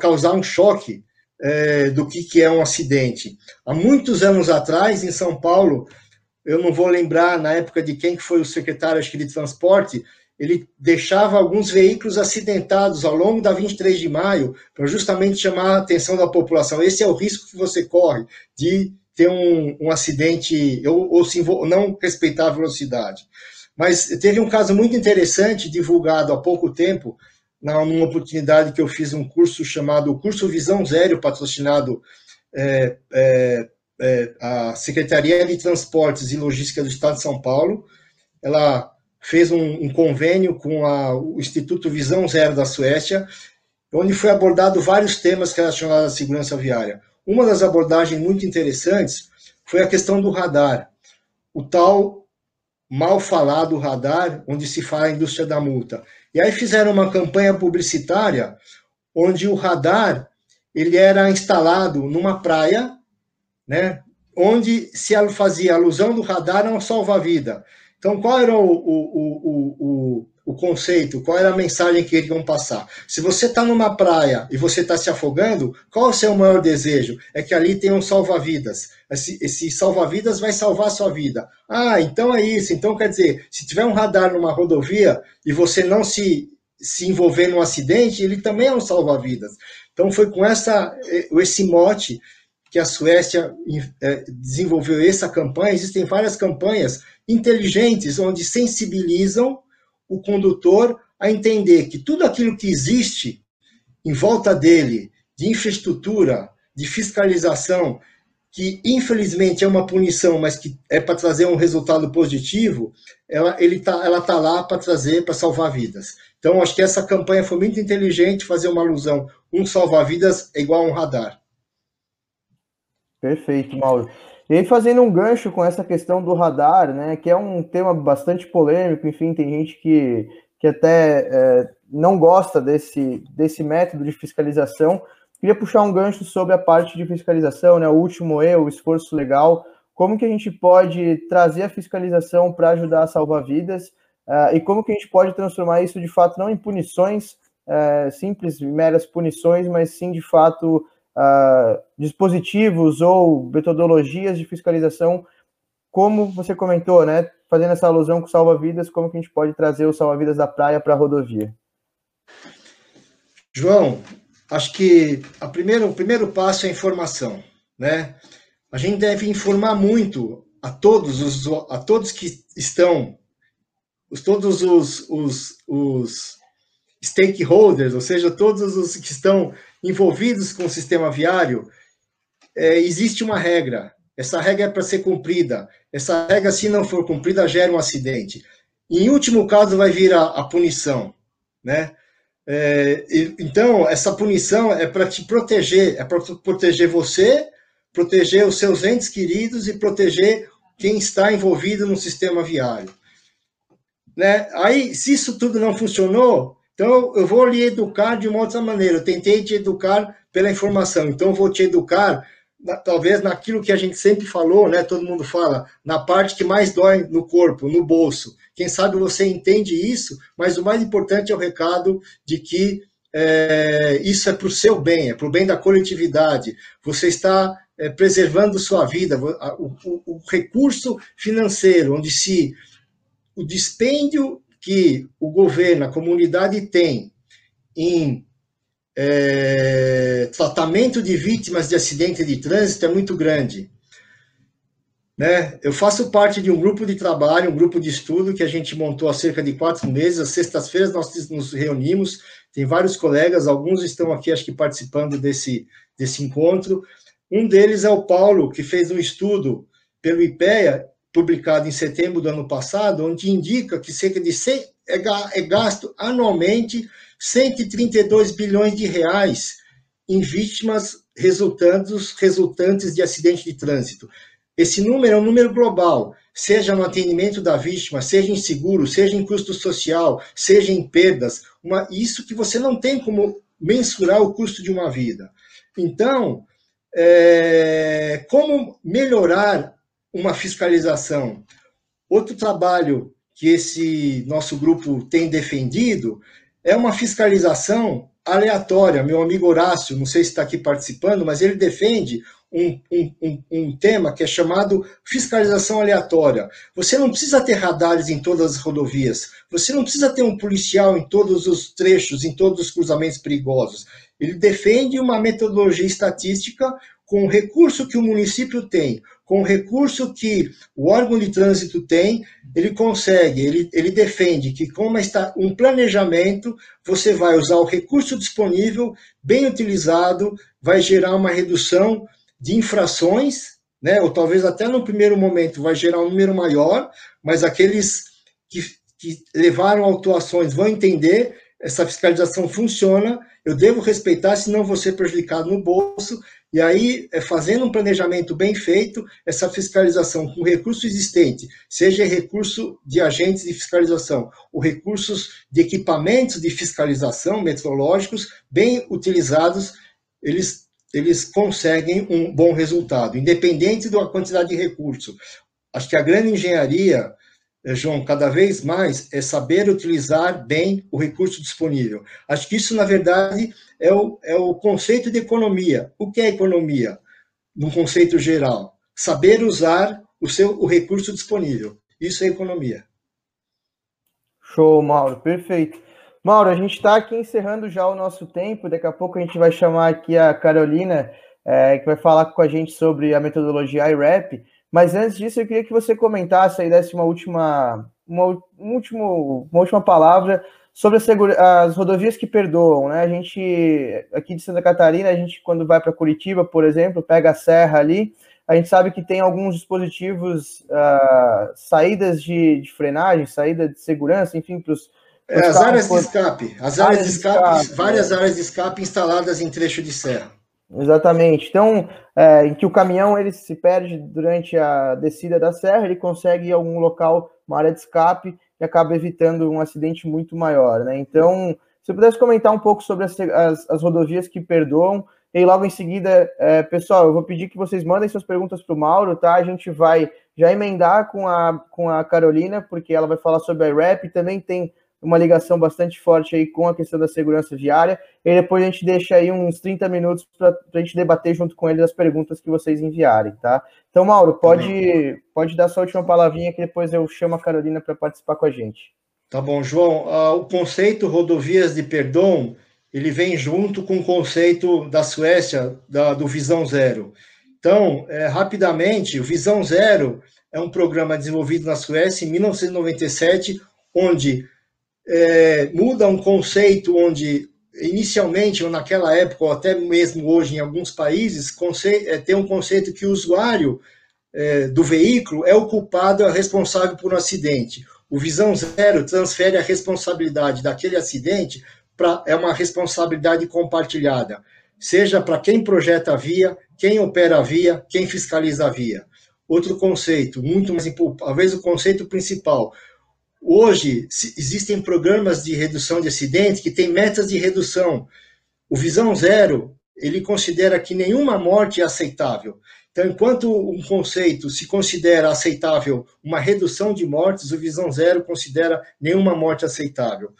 causar um choque é, do que, que é um acidente. Há muitos anos atrás, em São Paulo, eu não vou lembrar na época de quem que foi o secretário acho que, de transporte, ele deixava alguns veículos acidentados ao longo da 23 de maio para justamente chamar a atenção da população. Esse é o risco que você corre de ter um, um acidente ou, ou se não respeitar a velocidade. Mas teve um caso muito interessante, divulgado há pouco tempo, numa oportunidade que eu fiz um curso chamado Curso Visão Zero, patrocinado é, é, é, a Secretaria de Transportes e Logística do Estado de São Paulo. Ela fez um, um convênio com a, o Instituto Visão Zero da Suécia, onde foi abordado vários temas relacionados à segurança viária. Uma das abordagens muito interessantes foi a questão do radar, o tal mal falado radar, onde se fala a indústria da multa. E aí fizeram uma campanha publicitária onde o radar ele era instalado numa praia, né, onde se fazia alusão do radar a um salva-vida. Então, qual era o, o, o, o, o conceito? Qual era a mensagem que queriam passar? Se você está numa praia e você está se afogando, qual é o seu maior desejo? É que ali tenha um salva-vidas. Esse, esse salva-vidas vai salvar a sua vida. Ah, então é isso. Então, quer dizer, se tiver um radar numa rodovia e você não se, se envolver num acidente, ele também é um salva-vidas. Então, foi com essa, eh, esse mote que a Suécia eh, desenvolveu essa campanha. Existem várias campanhas inteligentes, onde sensibilizam o condutor a entender que tudo aquilo que existe em volta dele, de infraestrutura, de fiscalização, que infelizmente é uma punição, mas que é para trazer um resultado positivo, ela ele tá, ela tá lá para trazer, para salvar vidas. Então, acho que essa campanha foi muito inteligente, fazer uma alusão, um salva-vidas é igual a um radar. Perfeito, Mauro. E aí, fazendo um gancho com essa questão do radar, né, que é um tema bastante polêmico, enfim, tem gente que, que até é, não gosta desse, desse método de fiscalização. Queria puxar um gancho sobre a parte de fiscalização, né, o último erro, o esforço legal, como que a gente pode trazer a fiscalização para ajudar a salvar vidas uh, e como que a gente pode transformar isso de fato não em punições uh, simples, meras punições, mas sim de fato uh, dispositivos ou metodologias de fiscalização, como você comentou, né? Fazendo essa alusão com salva-vidas, como que a gente pode trazer o salva-vidas da praia para a rodovia? João, acho que a o primeiro passo é a informação, né? A gente deve informar muito a todos os a todos que estão os, todos os, os, os stakeholders, ou seja, todos os que estão envolvidos com o sistema viário, é, existe uma regra. Essa regra é para ser cumprida. Essa regra, se não for cumprida, gera um acidente. Em último caso, vai vir a, a punição, né? É, então, essa punição é para te proteger, é para proteger você, proteger os seus entes queridos e proteger quem está envolvido no sistema viário. Né? Aí, se isso tudo não funcionou, então, eu vou lhe educar de uma outra maneira. Eu tentei te educar pela informação, então eu vou te educar talvez naquilo que a gente sempre falou, né? Todo mundo fala, na parte que mais dói no corpo, no bolso. Quem sabe você entende isso, mas o mais importante é o recado de que é, isso é para o seu bem, é para o bem da coletividade. Você está é, preservando sua vida, o, o, o recurso financeiro, onde se o dispêndio que o governo, a comunidade tem em é, tratamento de vítimas de acidente de trânsito é muito grande. Né? Eu faço parte de um grupo de trabalho, um grupo de estudo que a gente montou há cerca de quatro meses. Às sextas-feiras nós nos reunimos, tem vários colegas, alguns estão aqui, acho que participando desse, desse encontro. Um deles é o Paulo, que fez um estudo pelo IPEA publicado em setembro do ano passado, onde indica que cerca de 100, é, é gasto anualmente 132 bilhões de reais em vítimas resultantes, resultantes de acidente de trânsito. Esse número é um número global, seja no atendimento da vítima, seja em seguro, seja em custo social, seja em perdas. Uma, isso que você não tem como mensurar o custo de uma vida. Então, é, como melhorar uma fiscalização. Outro trabalho que esse nosso grupo tem defendido é uma fiscalização aleatória. Meu amigo Horácio, não sei se está aqui participando, mas ele defende um, um, um, tema que é chamado fiscalização aleatória. Você não precisa ter radares em todas as rodovias, você não precisa ter um policial em todos os trechos, em todos os cruzamentos perigosos. Ele defende uma metodologia estatística com o recurso que o município tem, com o recurso que o órgão de trânsito tem, ele consegue, ele, ele defende que, como está um planejamento, você vai usar o recurso disponível, bem utilizado, vai gerar uma redução de infrações, né? ou talvez até no primeiro momento vai gerar um número maior, mas aqueles que, que levaram autuações vão entender essa fiscalização funciona, eu devo respeitar, senão vou ser prejudicado no bolso. E aí, é, fazendo um planejamento bem feito, essa fiscalização com recurso existente, seja recurso de agentes de fiscalização, ou recursos de equipamentos de fiscalização metrológicos, bem utilizados, eles, eles conseguem um bom resultado, independente da quantidade de recurso. Acho que a grande engenharia João, cada vez mais é saber utilizar bem o recurso disponível. Acho que isso, na verdade, é o, é o conceito de economia. O que é economia? No conceito geral, saber usar o seu o recurso disponível. Isso é economia. Show, Mauro, perfeito. Mauro, a gente está aqui encerrando já o nosso tempo. Daqui a pouco a gente vai chamar aqui a Carolina, é, que vai falar com a gente sobre a metodologia IRAP. Mas antes disso, eu queria que você comentasse aí, desse uma última, uma, um último, uma última palavra sobre as rodovias que perdoam, né? A gente, aqui de Santa Catarina, a gente, quando vai para Curitiba, por exemplo, pega a serra ali, a gente sabe que tem alguns dispositivos, uh, saídas de, de, frenagem, saída de segurança, enfim, para os. É, as áreas de escape, as áreas, áreas de escape, escape, várias é. áreas de escape instaladas em trecho de serra. Exatamente. Então, é, em que o caminhão ele se perde durante a descida da serra, ele consegue algum local, uma área de escape, e acaba evitando um acidente muito maior. Né? Então, se eu pudesse comentar um pouco sobre as, as, as rodovias que perdoam, e logo em seguida, é, pessoal, eu vou pedir que vocês mandem suas perguntas para o Mauro, tá? A gente vai já emendar com a, com a Carolina, porque ela vai falar sobre a IRAP, também tem uma ligação bastante forte aí com a questão da segurança viária, e depois a gente deixa aí uns 30 minutos para a gente debater junto com eles as perguntas que vocês enviarem, tá? Então, Mauro, pode, pode dar sua última palavrinha que depois eu chamo a Carolina para participar com a gente. Tá bom, João. Uh, o conceito rodovias de perdão, ele vem junto com o conceito da Suécia, da, do Visão Zero. Então, é, rapidamente, o Visão Zero é um programa desenvolvido na Suécia em 1997, onde é, muda um conceito onde inicialmente, ou naquela época, ou até mesmo hoje em alguns países, é, tem um conceito que o usuário é, do veículo é o culpado, é responsável por um acidente. O Visão Zero transfere a responsabilidade daquele acidente para é uma responsabilidade compartilhada, seja para quem projeta a via, quem opera a via, quem fiscaliza a via. Outro conceito, muito mais talvez o conceito principal, Hoje, existem programas de redução de acidentes que têm metas de redução. O Visão Zero, ele considera que nenhuma morte é aceitável. Então, enquanto um conceito se considera aceitável uma redução de mortes, o Visão Zero considera nenhuma morte aceitável.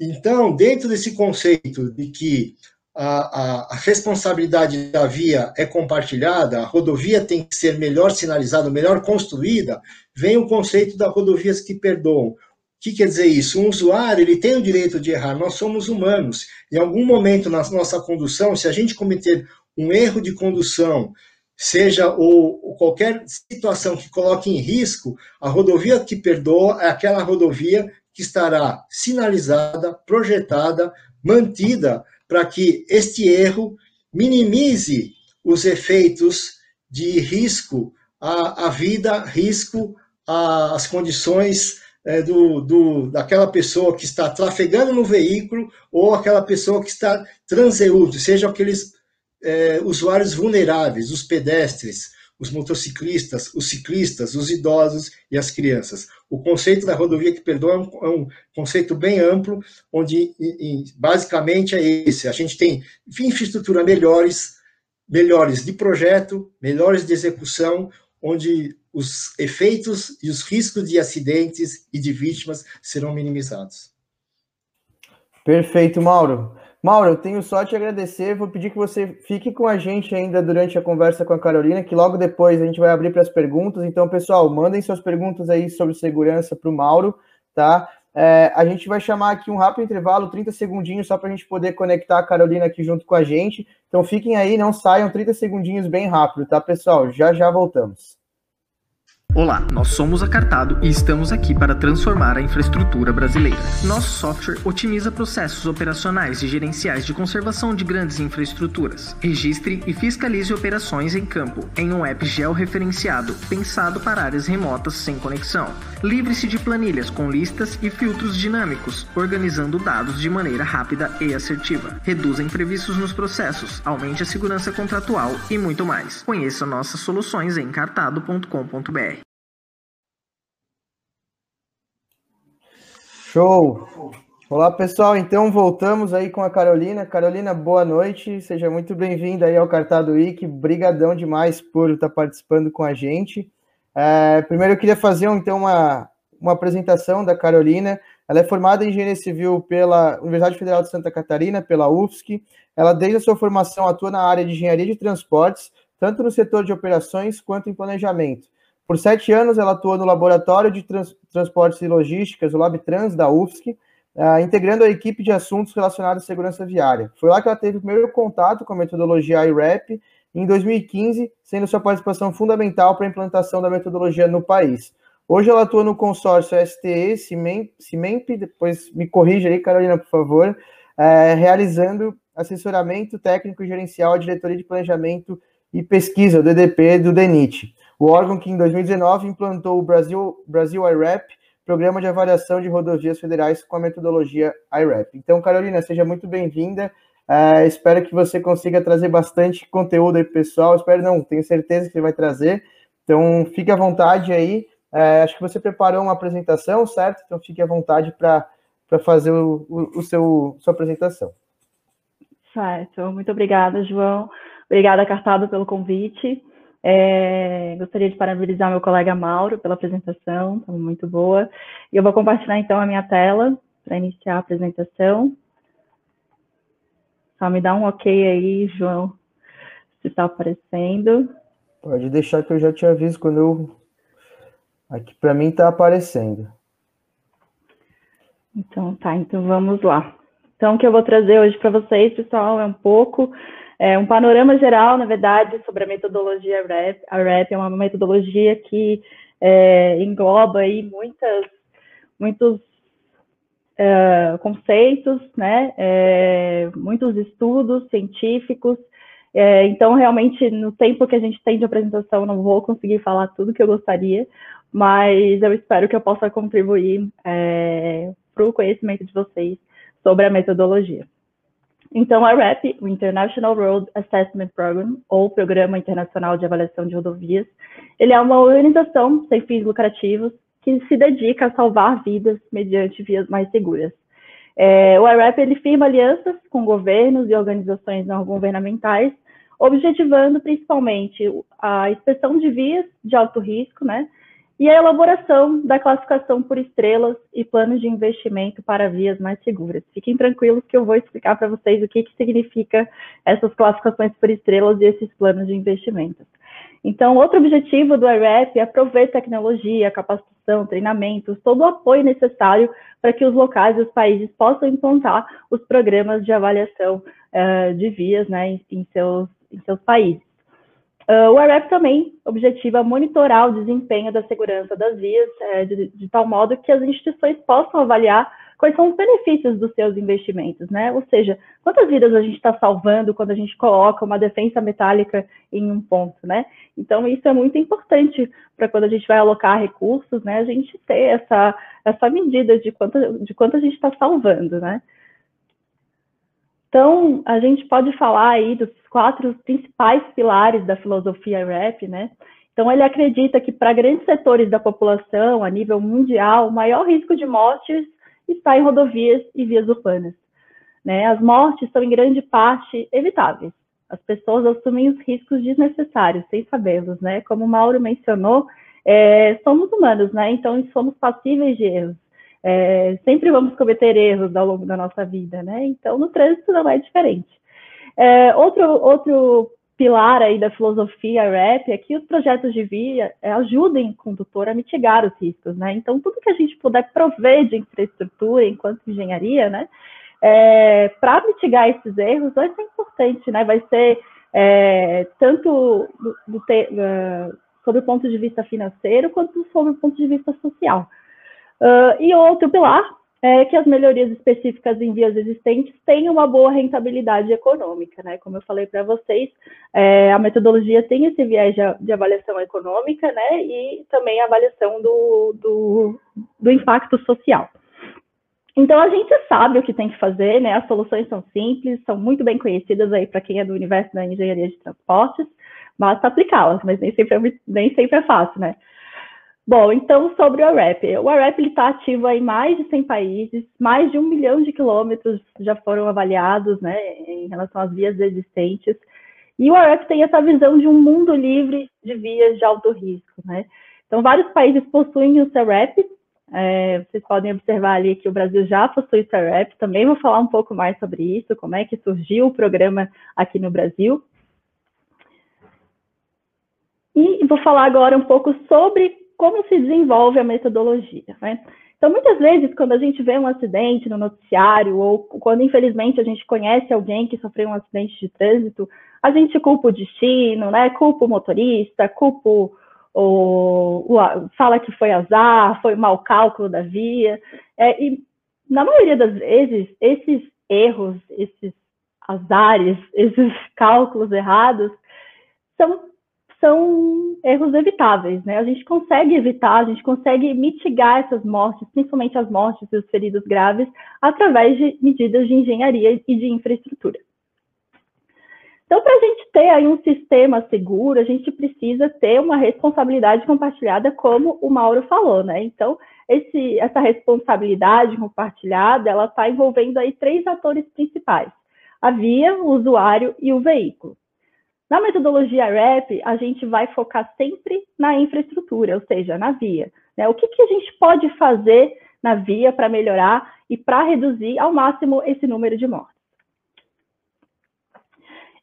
Então, dentro desse conceito de que a, a, a, responsabilidade da via é compartilhada, a rodovia tem que ser melhor sinalizada, melhor construída, vem o conceito das rodovias que perdoam. O que quer dizer isso? Um usuário ele tem o direito de errar, nós somos humanos. Em algum momento na nossa condução, se a gente cometer um erro de condução, seja ou, ou qualquer situação que coloque em risco, a rodovia que perdoa é aquela rodovia que estará sinalizada, projetada, mantida para que este erro minimize os efeitos de risco à, à vida, risco às condições é, do, do, daquela pessoa que está trafegando no veículo ou aquela pessoa que está transeúdo, sejam aqueles é, usuários vulneráveis, os pedestres, os motociclistas, os ciclistas, os idosos e as crianças. O conceito da rodovia que perdoa é um, é conceito bem amplo, onde basicamente é esse. A gente tem infraestrutura melhores, melhores de projeto, melhores de execução, onde os efeitos e os riscos de acidentes e de vítimas serão minimizados. Perfeito, Mauro. Mauro, eu tenho só te agradecer. Vou pedir que você fique com a gente ainda durante a conversa com a Carolina, que logo depois a gente vai abrir para as perguntas. Então, pessoal, mandem suas perguntas aí sobre segurança para o Mauro, tá? É, a gente vai chamar aqui um rápido intervalo, 30 segundinhos, só para a gente poder conectar a Carolina aqui junto com a gente. Então, fiquem aí, não saiam, 30 segundinhos bem rápido, tá, pessoal? Já já voltamos. Olá, nós somos a Cartado e estamos aqui para transformar a infraestrutura brasileira. Nosso software otimiza processos operacionais e gerenciais de conservação de grandes infraestruturas. Registre e fiscalize operações em campo em um app georreferenciado, pensado para áreas remotas sem conexão. Livre-se de planilhas com listas e filtros dinâmicos, organizando dados de maneira rápida e assertiva. Reduza imprevistos nos processos, aumente a segurança contratual e muito mais. Conheça nossas soluções em cartado.com.br. Show! Olá, pessoal. Então, voltamos aí com a Carolina. Carolina, boa noite. Seja muito bem-vinda aí ao Cartado Week. Brigadão demais por estar participando com a gente. É, primeiro, eu queria fazer, então, uma, uma apresentação da Carolina. Ela é formada em Engenharia Civil pela Universidade Federal de Santa Catarina, pela UFSC. Ela, desde a sua formação, atua na área de Engenharia de Transportes, tanto no setor de operações quanto em planejamento. Por sete anos, ela atuou no Laboratório de Trans Transportes e Logísticas, o LabTrans, da UFSC, uh, integrando a equipe de assuntos relacionados à segurança viária. Foi lá que ela teve o primeiro contato com a metodologia IRAP, em 2015, sendo sua participação fundamental para a implantação da metodologia no país. Hoje ela atua no consórcio STE, CIMEMP, depois me corrija aí, Carolina, por favor, é, realizando assessoramento técnico e gerencial à diretoria de planejamento e pesquisa, o DDP, do DENIT o órgão que em 2019 implantou o Brasil, Brasil IRAP, Programa de Avaliação de Rodovias Federais com a metodologia IRAP. Então, Carolina, seja muito bem-vinda. Uh, espero que você consiga trazer bastante conteúdo aí pessoal. Espero não, tenho certeza que você vai trazer. Então, fique à vontade aí. Uh, acho que você preparou uma apresentação, certo? Então, fique à vontade para fazer o, o, o seu sua apresentação. Certo. Muito obrigada, João. Obrigada, Cartado, pelo convite. É, gostaria de parabenizar meu colega Mauro pela apresentação, estava muito boa. E eu vou compartilhar então a minha tela para iniciar a apresentação. Só me dá um ok aí, João, se está aparecendo. Pode deixar que eu já te aviso quando eu. Aqui para mim está aparecendo. Então tá, então vamos lá. Então o que eu vou trazer hoje para vocês, pessoal, é um pouco é um panorama geral, na verdade, sobre a metodologia RAP. A RAP é uma metodologia que é, engloba aí muitas, muitos é, conceitos, né, é, muitos estudos científicos. É, então, realmente, no tempo que a gente tem de apresentação, não vou conseguir falar tudo que eu gostaria, mas eu espero que eu possa contribuir é, para o conhecimento de vocês sobre a metodologia. Então, a RAP, o International Road Assessment Program, ou Programa Internacional de Avaliação de Rodovias, ele é uma organização sem fins lucrativos que se dedica a salvar vidas mediante vias mais seguras. É, o IRAP ele firma alianças com governos e organizações não governamentais, objetivando principalmente a inspeção de vias de alto risco, né, e a elaboração da classificação por estrelas e planos de investimento para vias mais seguras. Fiquem tranquilos que eu vou explicar para vocês o que, que significa essas classificações por estrelas e esses planos de investimento. Então, outro objetivo do IREP é prover tecnologia, capacitação, treinamentos, todo o apoio necessário para que os locais e os países possam implantar os programas de avaliação uh, de vias né, em, seus, em seus países. Uh, o IREP também objetiva monitorar o desempenho da segurança das vias, é, de, de, tal modo que as instituições possam avaliar quais são os benefícios dos seus investimentos, né? Ou seja, quantas vidas a gente está salvando quando a gente coloca uma defensa metálica em um ponto, né? Então, isso é muito importante para quando a gente vai alocar recursos, né? A gente ter essa, essa medida de quanto, de quanto a gente está salvando, né? Então, a gente pode falar aí dos quatro principais pilares da filosofia RAP, né? Então, ele acredita que para grandes setores da população, a nível mundial, o maior risco de mortes está em rodovias e vias urbanas. Né? As mortes são, em grande parte, evitáveis. As pessoas assumem os riscos desnecessários, sem sabê-los, né? Como o Mauro mencionou, é, somos humanos, né? Então, somos passíveis de erros. É, sempre vamos cometer erros ao longo da nossa vida, né? Então, no trânsito não é diferente. É, outro, outro pilar aí da filosofia RAP é que os projetos de via é, ajudem o condutor a mitigar os riscos, né? Então, tudo que a gente puder prover de infraestrutura enquanto engenharia, né? É, para mitigar esses erros vai ser importante, né? Vai ser é, tanto do, do uh, sobre o ponto de vista financeiro, quanto sobre o ponto de vista social. Uh, e outro pilar é que as melhorias específicas em vias existentes têm uma boa rentabilidade econômica, né? Como eu falei para vocês, é, a metodologia tem esse viés de, de, avaliação econômica, né? E também a avaliação do, do, do impacto social. Então a gente sabe o que tem que fazer, né? As soluções são simples, são muito bem conhecidas aí para quem é do universo da engenharia de transportes, basta aplicá-las, mas nem sempre, é, nem sempre é fácil, né? Bom, então sobre o AREP. O AREP está ativo em mais de 100 países, mais de um milhão de quilômetros já foram avaliados né, em relação às vias existentes. E o AREP tem essa visão de um mundo livre de vias de alto risco. Né? Então, vários países possuem o CEREP. É, vocês podem observar ali que o Brasil já possui o CEREP. Também vou falar um pouco mais sobre isso, como é que surgiu o programa aqui no Brasil. E vou falar agora um pouco sobre como se desenvolve a metodologia. Né? Então, muitas vezes, quando a gente vê um acidente no noticiário, ou quando, infelizmente, a gente conhece alguém que sofreu um acidente de trânsito, a gente culpa o destino, né? culpa o motorista, culpa o, o, o fala que foi azar, foi mau cálculo da via. É, e, na maioria das vezes, esses erros, esses azares, esses cálculos errados, são são erros evitáveis, né? A gente consegue evitar, a gente consegue mitigar essas mortes, principalmente as mortes e os feridos graves, através de medidas de engenharia e de infraestrutura. Então, para a gente ter aí um sistema seguro, a gente precisa ter uma responsabilidade compartilhada, como o Mauro falou, né? Então, esse, essa responsabilidade compartilhada, ela está envolvendo aí três atores principais: a via, o usuário e o veículo. Na metodologia REP, a gente vai focar sempre na infraestrutura, ou seja, na via. Né? O que, que a gente pode fazer na via para melhorar e para reduzir ao máximo esse número de mortes.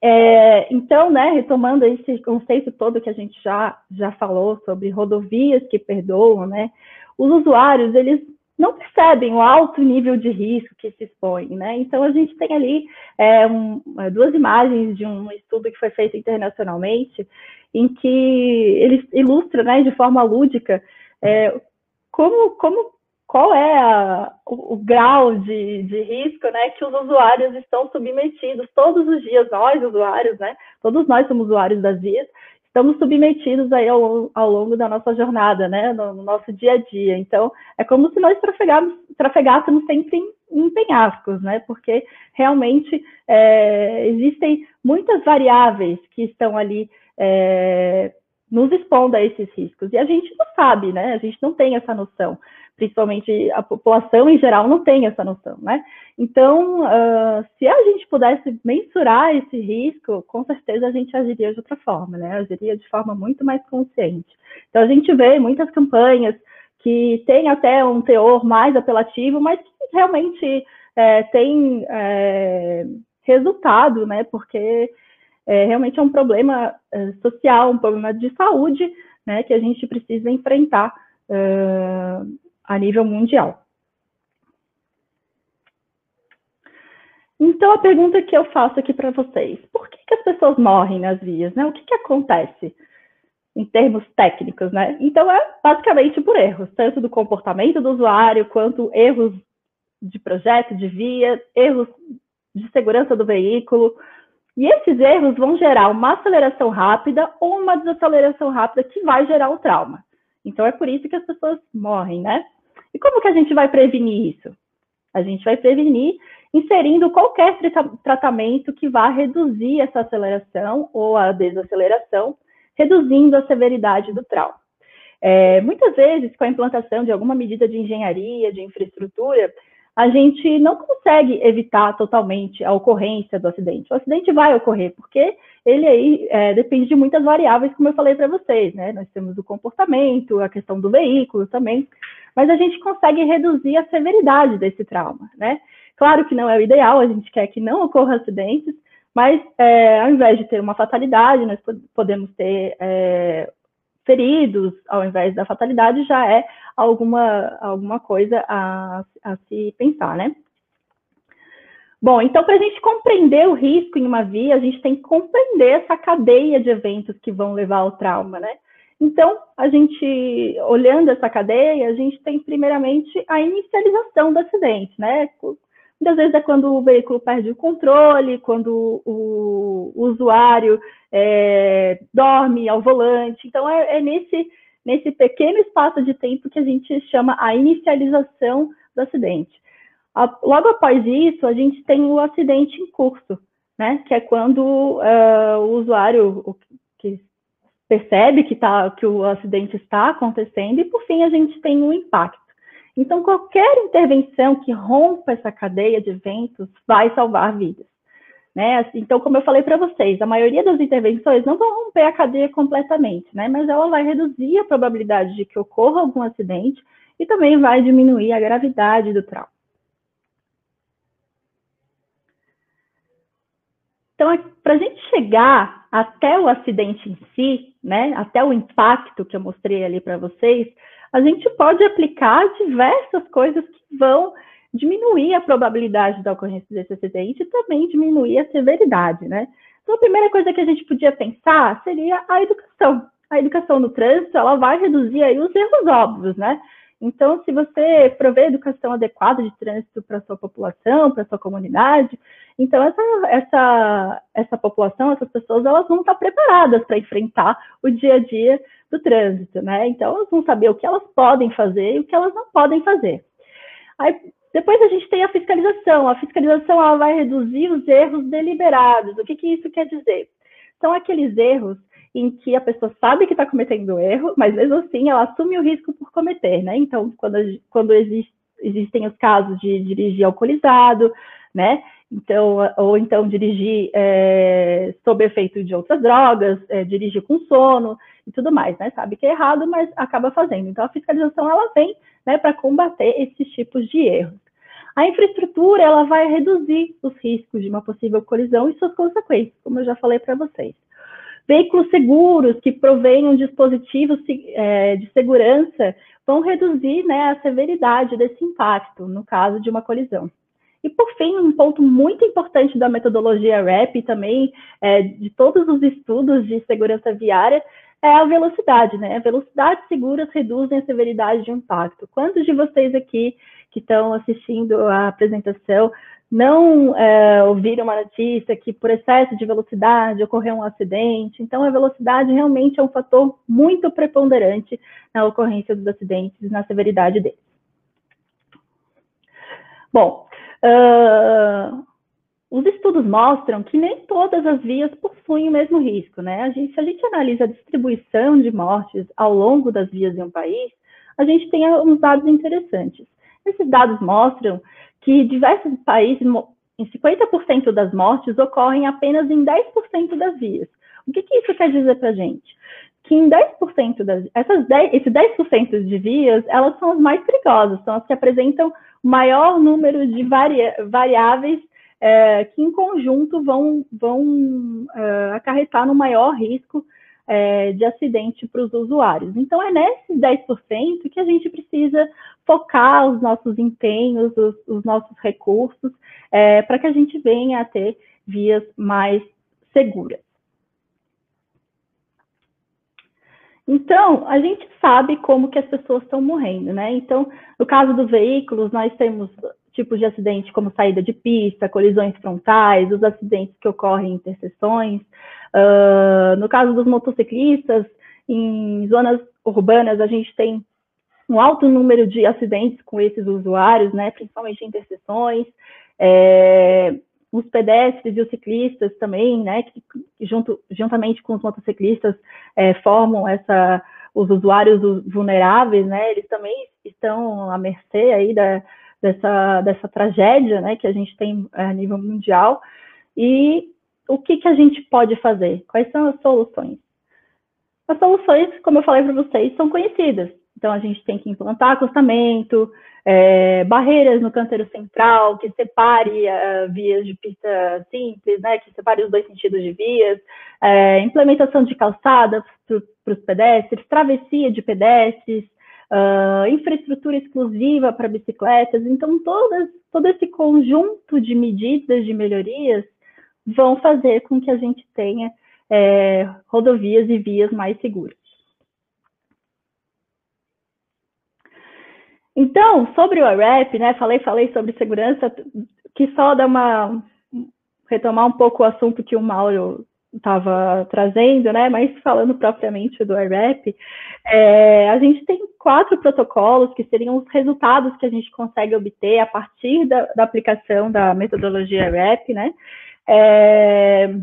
É, então, né, retomando esse conceito todo que a gente já, já falou sobre rodovias que perdoam, né, os usuários, eles não percebem o alto nível de risco que se expõe, né? Então a gente tem ali é, um, é, duas imagens de um estudo que foi feito internacionalmente, em que ele ilustra, né, de forma lúdica, é, como, como qual é a, o, o, grau de, de risco, né, que os usuários estão submetidos todos os dias, nós usuários, né, todos nós somos usuários das vias, estamos submetidos aí ao, ao longo da nossa jornada, né, no, no, nosso dia a dia. Então, é como se nós trafegássemos sempre em, em penhascos, né, porque realmente é, existem muitas variáveis que estão ali é, nos expondo a esses riscos. E a gente não sabe, né, a gente não tem essa noção principalmente a população em geral não tem essa noção, né? Então, uh, se a gente pudesse mensurar esse risco, com certeza a gente agiria de outra forma, né? Agiria de forma muito mais consciente. Então, a gente vê muitas campanhas que têm até um teor mais apelativo, mas que realmente é, tem é, resultado, né? Porque é, realmente é um problema é, social, um problema de saúde, né? Que a gente precisa enfrentar uh, a nível mundial. Então, a pergunta que eu faço aqui para vocês, por que, que, as pessoas morrem nas vias? Né? O que, que acontece em termos técnicos? Né? Então, é basicamente por erros, tanto do comportamento do usuário, quanto erros de projeto de via, erros de segurança do veículo. E esses erros vão gerar uma aceleração rápida ou uma desaceleração rápida que vai gerar um trauma. Então, é por isso que as pessoas morrem, né? E como que a gente vai prevenir isso? A gente vai prevenir inserindo qualquer tratamento que vá reduzir essa aceleração ou a desaceleração, reduzindo a severidade do trauma. É, muitas vezes, com a implantação de alguma medida de engenharia, de infraestrutura, a gente não consegue evitar totalmente a ocorrência do acidente. O acidente vai ocorrer, porque ele aí é, depende de muitas variáveis, como eu falei para vocês, né? Nós temos o comportamento, a questão do veículo também, mas a gente consegue reduzir a severidade desse trauma, né? Claro que não é o ideal, a gente quer que não ocorra acidentes, mas é, ao invés de ter uma fatalidade, nós podemos ter é, feridos, ao invés da fatalidade, já é alguma, alguma coisa a, a se pensar, né? Bom, então, para a gente compreender o risco em uma via, a gente tem que compreender essa cadeia de eventos que vão levar ao trauma, né? Então, a gente, olhando essa cadeia, a gente tem primeiramente a inicialização do acidente, né? Muitas vezes é quando o veículo perde o controle, quando o, usuário é, dorme ao volante. Então, é, é nesse, nesse pequeno espaço de tempo que a gente chama a inicialização do acidente. Logo após isso, a gente tem o acidente em curso, né? Que é quando uh, o usuário, que percebe que, tá, que o acidente está acontecendo e, por fim, a gente tem o impacto. Então, qualquer intervenção que rompa essa cadeia de eventos vai salvar vidas. Né? Então, como eu falei para vocês, a maioria das intervenções não vão romper a cadeia completamente, né? mas ela vai reduzir a probabilidade de que ocorra algum acidente e também vai diminuir a gravidade do trauma. Então, para a gente chegar até o acidente em si, né, até o impacto que eu mostrei ali para vocês, a gente pode aplicar diversas coisas que vão diminuir a probabilidade da ocorrência desse acidente e também diminuir a severidade, né? Então, a primeira coisa que a gente podia pensar seria a educação. A educação no trânsito, ela vai reduzir aí os erros óbvios, né? Então, se você prover educação adequada de trânsito para sua população, para sua comunidade, então essa, essa, essa população, essas pessoas, elas vão estar preparadas para enfrentar o dia a dia do trânsito, né? Então, elas vão saber o que elas podem fazer e o que elas não podem fazer. Aí, depois a gente tem a fiscalização. A fiscalização ela vai reduzir os erros deliberados. O que, que isso quer dizer? São aqueles erros em que a pessoa sabe que está cometendo erro, mas mesmo assim ela assume o risco por cometer, né? Então, quando, quando existe, existem os casos de dirigir alcoolizado, né? Então, ou então dirigir é, sob efeito de outras drogas, é, dirigir com sono e tudo mais, né? Sabe que é errado, mas acaba fazendo. Então, a fiscalização ela vem, né, para combater esses tipos de erros. A infraestrutura ela vai reduzir os riscos de uma possível colisão e suas consequências, como eu já falei para vocês. Veículos seguros que provenham dispositivos é, de segurança vão reduzir né, a severidade desse impacto, no caso de uma colisão. E, por fim, um ponto muito importante da metodologia RAP e também é, de todos os estudos de segurança viária é a velocidade, né? Velocidades seguras reduzem a severidade de impacto. Quantos de vocês aqui que estão assistindo a apresentação não é, ouviram uma notícia que por excesso de velocidade ocorreu um acidente. Então, a velocidade realmente é um fator muito preponderante na ocorrência dos acidentes na severidade deles. Bom, uh, os estudos mostram que nem todas as vias possuem o mesmo risco, né? A gente, se a gente analisa a distribuição de mortes ao longo das vias em um país, a gente tem uns dados interessantes. Esses dados mostram que diversos países, em 50% das mortes, ocorrem apenas em 10% das vias. O que, que isso quer dizer para a gente? Que em 10% das, essas 10, esses 10% de vias, elas são as mais perigosas, são as que apresentam maior número de variáveis é, que em conjunto vão, vão é, acarretar no maior risco é, de acidente para os usuários. Então, é nesses 10% que a gente precisa focar os nossos empenhos, os, os nossos recursos, é, para que a gente venha a ter vias mais seguras. Então, a gente sabe como que as pessoas estão morrendo, né? Então, no caso dos veículos, nós temos tipos de acidente como saída de pista, colisões frontais, os acidentes que ocorrem em interseções. Uh, no caso dos motociclistas, em zonas urbanas, a gente tem um alto número de acidentes com esses usuários, né, principalmente em interseções. É, os pedestres e os ciclistas também, né, que, junto, juntamente com os motociclistas é, formam essa, os usuários vulneráveis, né, eles também estão à mercê aí da, dessa, dessa tragédia, né, que a gente tem a nível mundial. E o que, que a gente pode fazer? Quais são as soluções? As soluções, como eu falei para vocês, são conhecidas. Então, a gente tem que implantar acostamento, é, barreiras no canteiro central, que separe uh, vias de pista simples, né, que separe os dois sentidos de vias, é, implementação de calçadas para os pedestres, travessia de pedestres, uh, infraestrutura exclusiva para bicicletas. Então, todas, todo esse conjunto de medidas de melhorias vão fazer com que a gente tenha é, rodovias e vias mais seguras. Então, sobre o AREP, né, falei, falei sobre segurança, que só dá uma retomar um pouco o assunto que o Mauro estava trazendo, né? Mas falando propriamente do IRAP, é, a gente tem quatro protocolos que seriam os resultados que a gente consegue obter a partir da, da aplicação da metodologia IRAP, né? É,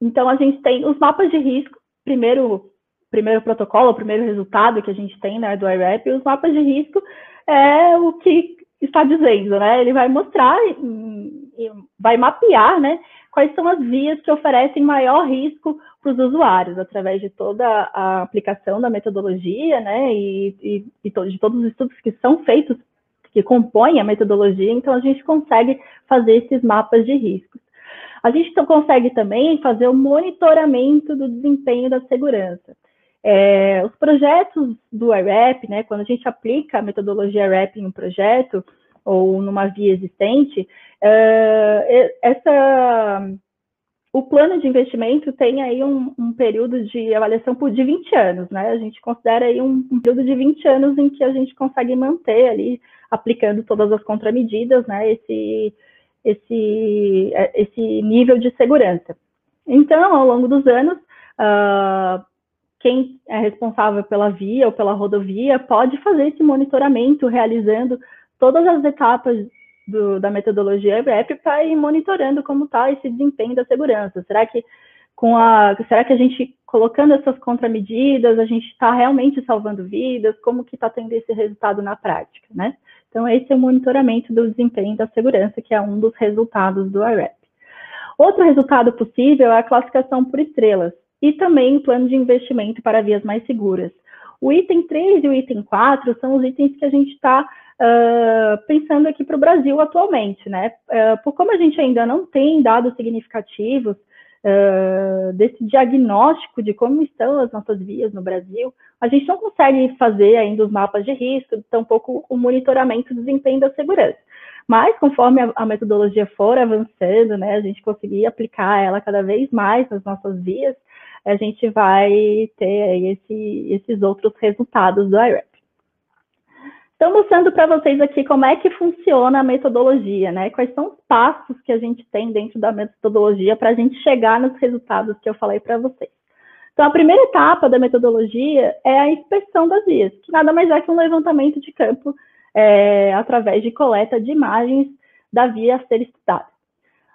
então a gente tem os mapas de risco, primeiro primeiro protocolo, o primeiro resultado que a gente tem né, do IRAP, os mapas de risco é o que está dizendo, né? Ele vai mostrar vai mapear, né? Quais são as vias que oferecem maior risco para os usuários, através de toda a aplicação da metodologia, né? E, e, e de todos os estudos que são feitos, que compõem a metodologia, então a gente consegue fazer esses mapas de riscos. A gente consegue também fazer o monitoramento do desempenho da segurança. É, os projetos do IRAP, né, quando a gente aplica a metodologia IRAP em um projeto ou numa via existente, é, essa, o plano de investimento tem aí um, um, período de avaliação por de 20 anos, né? A gente considera aí um, um, período de 20 anos em que a gente consegue manter ali, aplicando todas as contramedidas, né, esse, esse, esse nível de segurança. Então, ao longo dos anos, uh, quem é responsável pela via ou pela rodovia pode fazer esse monitoramento, realizando todas as etapas do, da metodologia EBREP para ir monitorando como está esse desempenho da segurança. Será que com a, será que a gente colocando essas contramedidas, a gente está realmente salvando vidas? Como que está tendo esse resultado na prática, né? Então esse é o monitoramento do desempenho da segurança, que é um dos resultados do IREP. Outro resultado possível é a classificação por estrelas e também o plano de investimento para vias mais seguras. O item 3 e o item 4 são os itens que a gente está uh, pensando aqui para o Brasil atualmente, né? Uh, por como a gente ainda não tem dados significativos uh, desse diagnóstico de como estão as nossas vias no Brasil, a gente não consegue fazer ainda os mapas de risco, tampouco o monitoramento do desempenho da segurança. Mas, conforme a, metodologia for avançando, né, a gente conseguir aplicar ela cada vez mais nas nossas vias, a gente vai ter esse, esses outros resultados do IRAP. Então, mostrando para vocês aqui como é que funciona a metodologia, né? Quais são os passos que a gente tem dentro da metodologia para a gente chegar nos resultados que eu falei para vocês. Então, a primeira etapa da metodologia é a inspeção das vias, que nada mais é que um levantamento de campo é, através de coleta de imagens da via a ser estudada.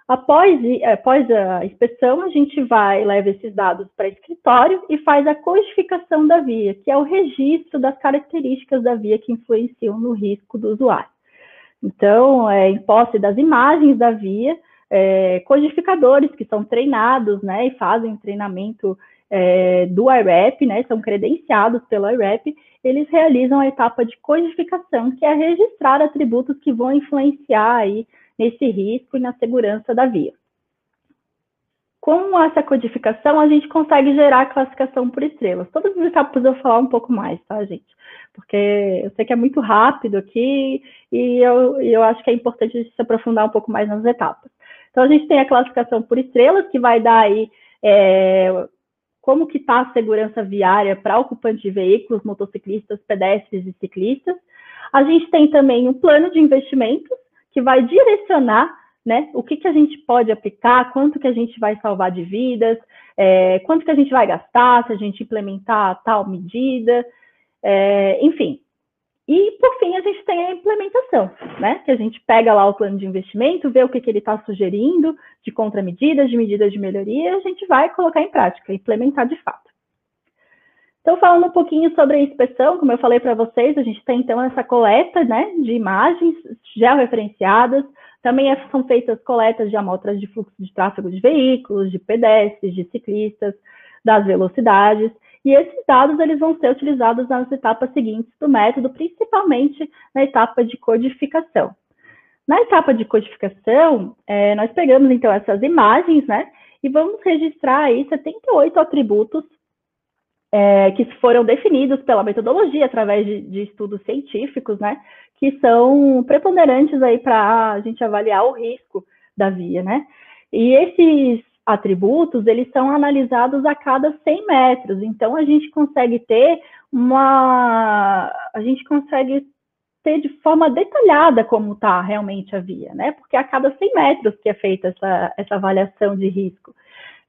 Após, é, após a inspeção, a gente vai, leva esses dados para escritório e faz a codificação da via, que é o registro das características da via que influenciam no risco do usuário. Então, é, em posse das imagens da via, é, codificadores que são treinados, né, e fazem treinamento é, do IREP, né, são credenciados pelo IREP, eles realizam a etapa de codificação, que é registrar atributos que vão influenciar aí nesse risco e na segurança da via. Com essa codificação, a gente consegue gerar a classificação por estrelas. Todas as etapas eu vou falar um pouco mais, tá, gente? Porque eu sei que é muito rápido aqui e eu, eu acho que é importante a gente se aprofundar um pouco mais nas etapas. Então, a gente tem a classificação por estrelas, que vai dar aí é, como que está a segurança viária para ocupantes de veículos, motociclistas, pedestres e ciclistas. A gente tem também um plano de investimentos, que vai direcionar né, o que, que a gente pode aplicar, quanto que a gente vai salvar de vidas, é, quanto que a gente vai gastar se a gente implementar tal medida, é, enfim. E, por fim, a gente tem a implementação, né? Que a gente pega lá o plano de investimento, vê o que, que ele está sugerindo de contramedidas, de medidas de melhoria, e a gente vai colocar em prática, implementar de fato. Então, falando um pouquinho sobre a inspeção, como eu falei para vocês, a gente tem então essa coleta né, de imagens georreferenciadas, também é, são feitas coletas de amostras de fluxo de tráfego de veículos, de pedestres, de ciclistas, das velocidades, e esses dados eles vão ser utilizados nas etapas seguintes do método, principalmente na etapa de codificação. Na etapa de codificação, é, nós pegamos então essas imagens, né, e vamos registrar aí 78 atributos é, que foram definidos pela metodologia através de, de, estudos científicos, né, que são preponderantes aí para a gente avaliar o risco da via, né. E esses atributos, eles são analisados a cada 100 metros. Então, a gente consegue ter uma... A gente consegue ter de forma detalhada como está realmente a via, né? Porque a cada 100 metros que é feita essa, essa avaliação de risco.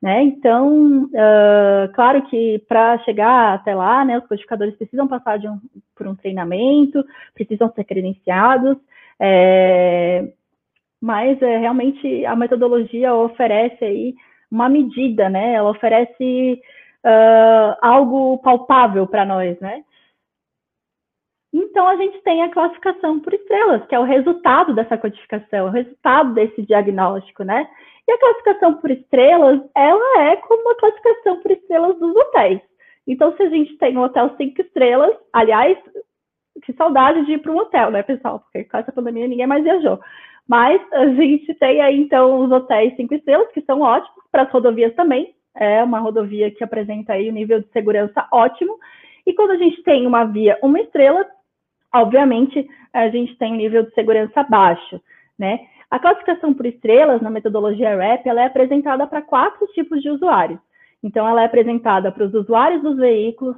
Né? Então, uh, claro que para chegar até lá, né, os codificadores precisam passar um, por um treinamento, precisam ser credenciados, é, mas é, realmente a metodologia oferece aí uma medida, né? Ela oferece uh, algo palpável para nós, né? Então a gente tem a classificação por estrelas, que é o resultado dessa codificação, o resultado desse diagnóstico, né? E a classificação por estrelas, ela é como a classificação por estrelas dos hotéis. Então, se a gente tem um hotel cinco estrelas, aliás, que saudade de ir para um hotel, né, pessoal? Porque com essa pandemia ninguém mais viajou. Mas a gente tem aí, então, os hotéis cinco estrelas, que são ótimos, para as rodovias também. É uma rodovia que apresenta aí um nível de segurança ótimo. E quando a gente tem uma via uma estrela, obviamente, a gente tem um nível de segurança baixo, né? A classificação por estrelas na metodologia RAP ela é apresentada para quatro tipos de usuários. Então, ela é apresentada para os usuários dos veículos,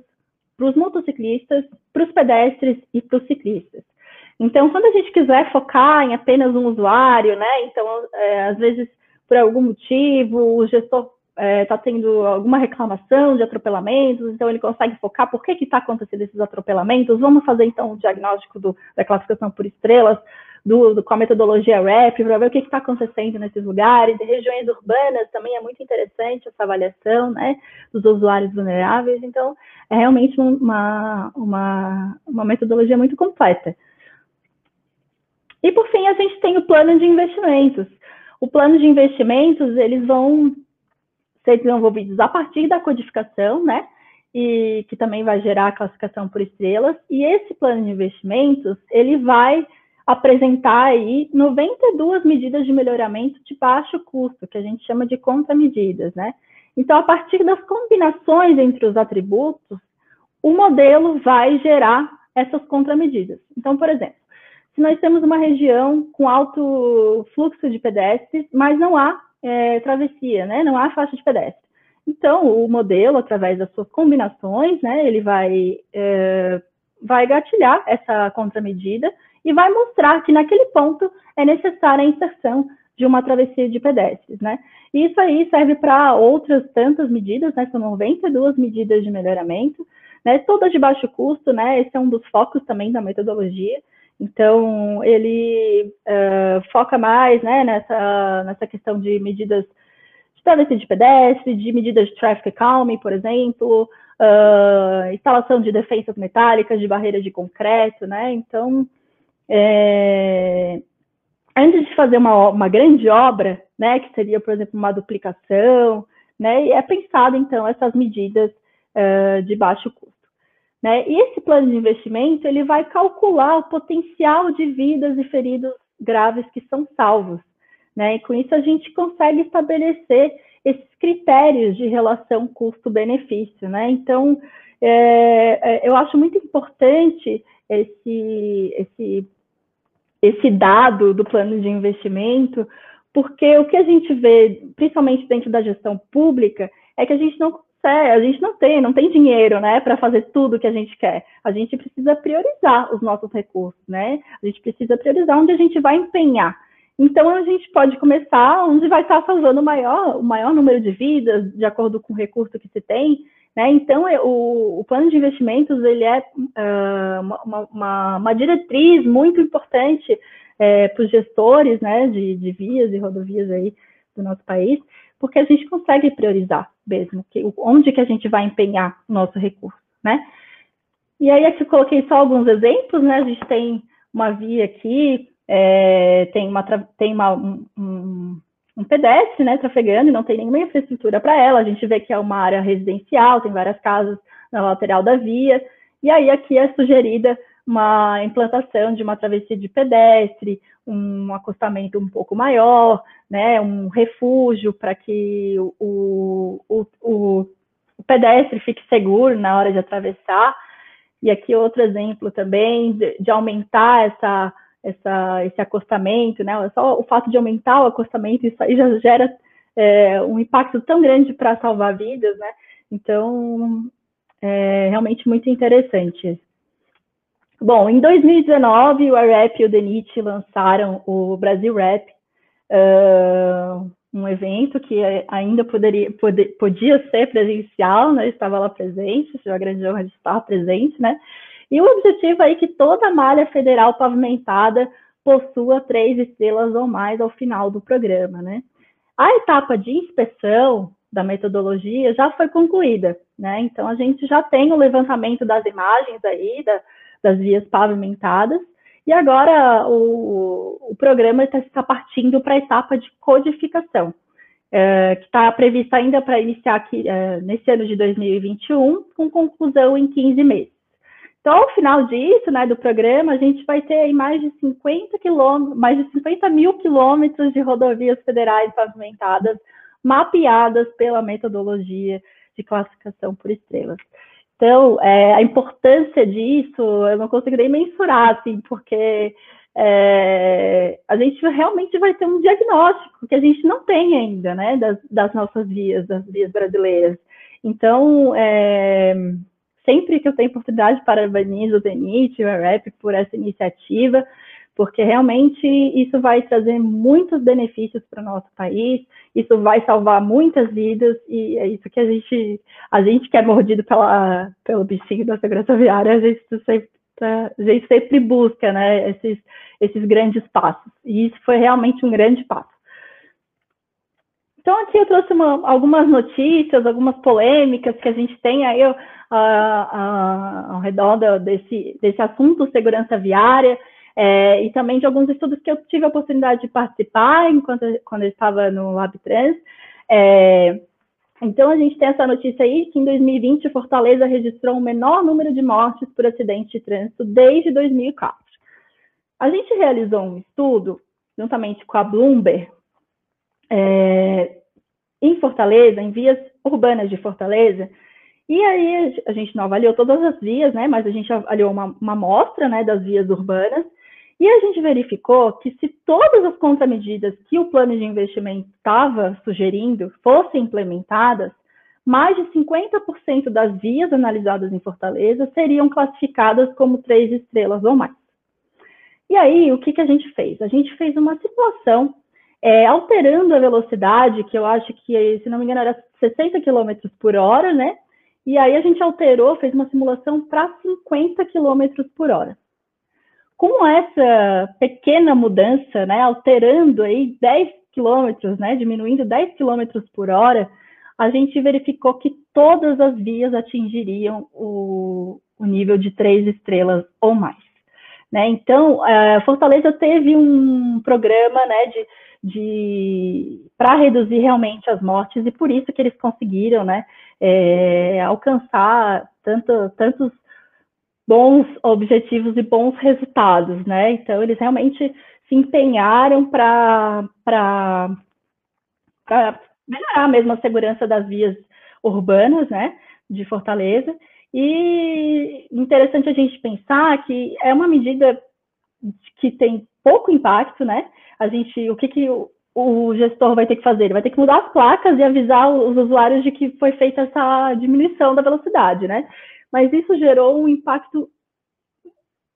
para os motociclistas, para os pedestres e para os ciclistas. Então, quando a gente quiser focar em apenas um usuário, né? Então, é, às vezes, por algum motivo, o gestor está é, tendo alguma reclamação de atropelamentos, então ele consegue focar por que está acontecendo esses atropelamentos. Vamos fazer, então, o diagnóstico do, da classificação por estrelas do, do, com a metodologia RAP, para ver o que está acontecendo nesses lugares. Em regiões urbanas também é muito interessante essa avaliação né, dos usuários vulneráveis. Então, é realmente uma, uma, uma metodologia muito completa. E, por fim, a gente tem o plano de investimentos. O plano de investimentos, eles vão ser desenvolvidos a partir da codificação, né? E que também vai gerar a classificação por estrelas. E esse plano de investimentos, ele vai apresentar aí 92 medidas de melhoramento de baixo custo, que a gente chama de contramedidas, né? Então, a partir das combinações entre os atributos, o modelo vai gerar essas contramedidas. Então, por exemplo, se nós temos uma região com alto fluxo de pedestres, mas não há é, travessia, né? Não há faixa de pedestre. Então, o modelo, através das suas combinações, né, ele vai, é, vai gatilhar essa contramedida e vai mostrar que naquele ponto é necessária a inserção de uma travessia de pedestres, né? E isso aí serve para outras tantas medidas, né? São 92 medidas de melhoramento, né? Todas de baixo custo, né? Esse é um dos focos também da metodologia. Então, ele uh, foca mais, né? Nessa, nessa questão de medidas de travessia de pedestre, de medidas de traffic calming, por exemplo, uh, instalação de defensas metálicas, de barreiras de concreto, né? Então, é, antes de fazer uma, uma grande obra, né, que seria, por exemplo, uma duplicação, né, é pensado, então, essas medidas uh, de baixo custo. Né? E esse plano de investimento, ele vai calcular o potencial de vidas e feridos graves que são salvos. Né? E com isso a gente consegue estabelecer esses critérios de relação custo-benefício. Né? Então, é, é eu acho muito importante esse, esse esse dado do plano de investimento, porque o que a gente vê, principalmente dentro da gestão pública, é que a gente não consegue, a gente não tem, não tem dinheiro, né, para fazer tudo que a gente quer. A gente precisa priorizar os nossos recursos, né? A gente precisa priorizar onde a gente vai empenhar. Então a gente pode começar onde vai estar salvando o maior, o maior número de vidas, de acordo com o recurso que se tem, né? Então, é, o, o, plano de investimentos ele é uh, uma, uma, uma, diretriz muito importante é, para os gestores né, de, de, vias e rodovias aí do nosso país, porque a gente consegue priorizar mesmo que, onde que a gente vai empenhar o nosso recurso. Né? E aí aqui eu coloquei só alguns exemplos, né? A gente tem uma via aqui, é, tem, uma, tem uma, um, um pedestre, né, trafegando e não tem nenhuma infraestrutura para ela. A gente vê que é uma área residencial, tem várias casas na lateral da via. E aí aqui é sugerida uma implantação de uma travessia de pedestre, um acostamento um pouco maior, né, um refúgio para que o, o, o, o pedestre fique seguro na hora de atravessar. E aqui outro exemplo também de, de aumentar essa essa, esse acostamento, né? Só o fato de aumentar o acostamento, isso aí já gera é, um impacto tão grande para salvar vidas, né? Então, é realmente muito interessante. Bom, em 2019, o AREP e o DENIT lançaram o Brasil Rap, uh, um evento que ainda poderia, poder, podia ser presencial, né? estava lá presente, tive a grande honra de estar presente, né? E o objetivo aí é que toda malha federal pavimentada possua três estrelas ou mais ao final do programa, né? A etapa de inspeção da metodologia já foi concluída, né? Então a gente já tem o levantamento das imagens aí da, das vias pavimentadas e agora o, o programa está, partindo para a etapa de codificação, é, que está prevista ainda para iniciar aqui, é, nesse ano de 2021, com conclusão em 15 meses. Então, ao final disso, né, do programa, a gente vai ter mais de 50 quilômetros, mais de 50 mil quilômetros de rodovias federais pavimentadas, mapeadas pela metodologia de classificação por estrelas. Então, é, a importância disso, eu não consigo nem mensurar, assim, porque é, a gente realmente vai ter um diagnóstico que a gente não tem ainda, né, das, das nossas vias, das vias brasileiras. Então, é, sempre que eu tenho oportunidade, parabenizo o DENIT e o REP por essa iniciativa, porque realmente isso vai trazer muitos benefícios para o nosso país, isso vai salvar muitas vidas, e é isso que a gente, a gente que é mordido pela, pelo bichinho da segurança viária, a gente sempre, a gente sempre busca né, esses, esses grandes passos, e isso foi realmente um grande passo. Então, aqui eu trouxe uma, algumas notícias, algumas polêmicas que a gente tem aí uh, uh, ao redor desse, desse assunto segurança viária, é, e também de alguns estudos que eu tive a oportunidade de participar enquanto quando eu estava no LabTrans. É, então, a gente tem essa notícia aí que em 2020 Fortaleza registrou o menor número de mortes por acidente de trânsito desde 2004. A gente realizou um estudo, juntamente com a Bloomberg, é, em Fortaleza, em vias urbanas de Fortaleza, e aí a gente não avaliou todas as vias, né, mas a gente avaliou uma, uma amostra né, das vias urbanas, e a gente verificou que se todas as contramedidas que o plano de investimento estava sugerindo fossem implementadas, mais de 50% das vias analisadas em Fortaleza seriam classificadas como três estrelas ou mais. E aí, o que, que a gente fez? A gente fez uma simulação é, alterando a velocidade, que eu acho que, se não me engano, era 60 km por hora, né? E aí a gente alterou, fez uma simulação para 50 km por hora com essa pequena mudança, né, alterando aí 10 quilômetros, né, diminuindo 10 quilômetros por hora, a gente verificou que todas as vias atingiriam o, o nível de três estrelas ou mais. Né? Então, a Fortaleza teve um programa né, de, de para reduzir realmente as mortes e por isso que eles conseguiram né, é, alcançar tanto, tantos bons objetivos e bons resultados, né? Então, eles realmente se empenharam para melhorar mesmo a segurança das vias urbanas, né, de Fortaleza. E interessante a gente pensar que é uma medida que tem pouco impacto, né? A gente, o que, que o, o gestor vai ter que fazer? Ele vai ter que mudar as placas e avisar os usuários de que foi feita essa diminuição da velocidade, né? Mas isso gerou um impacto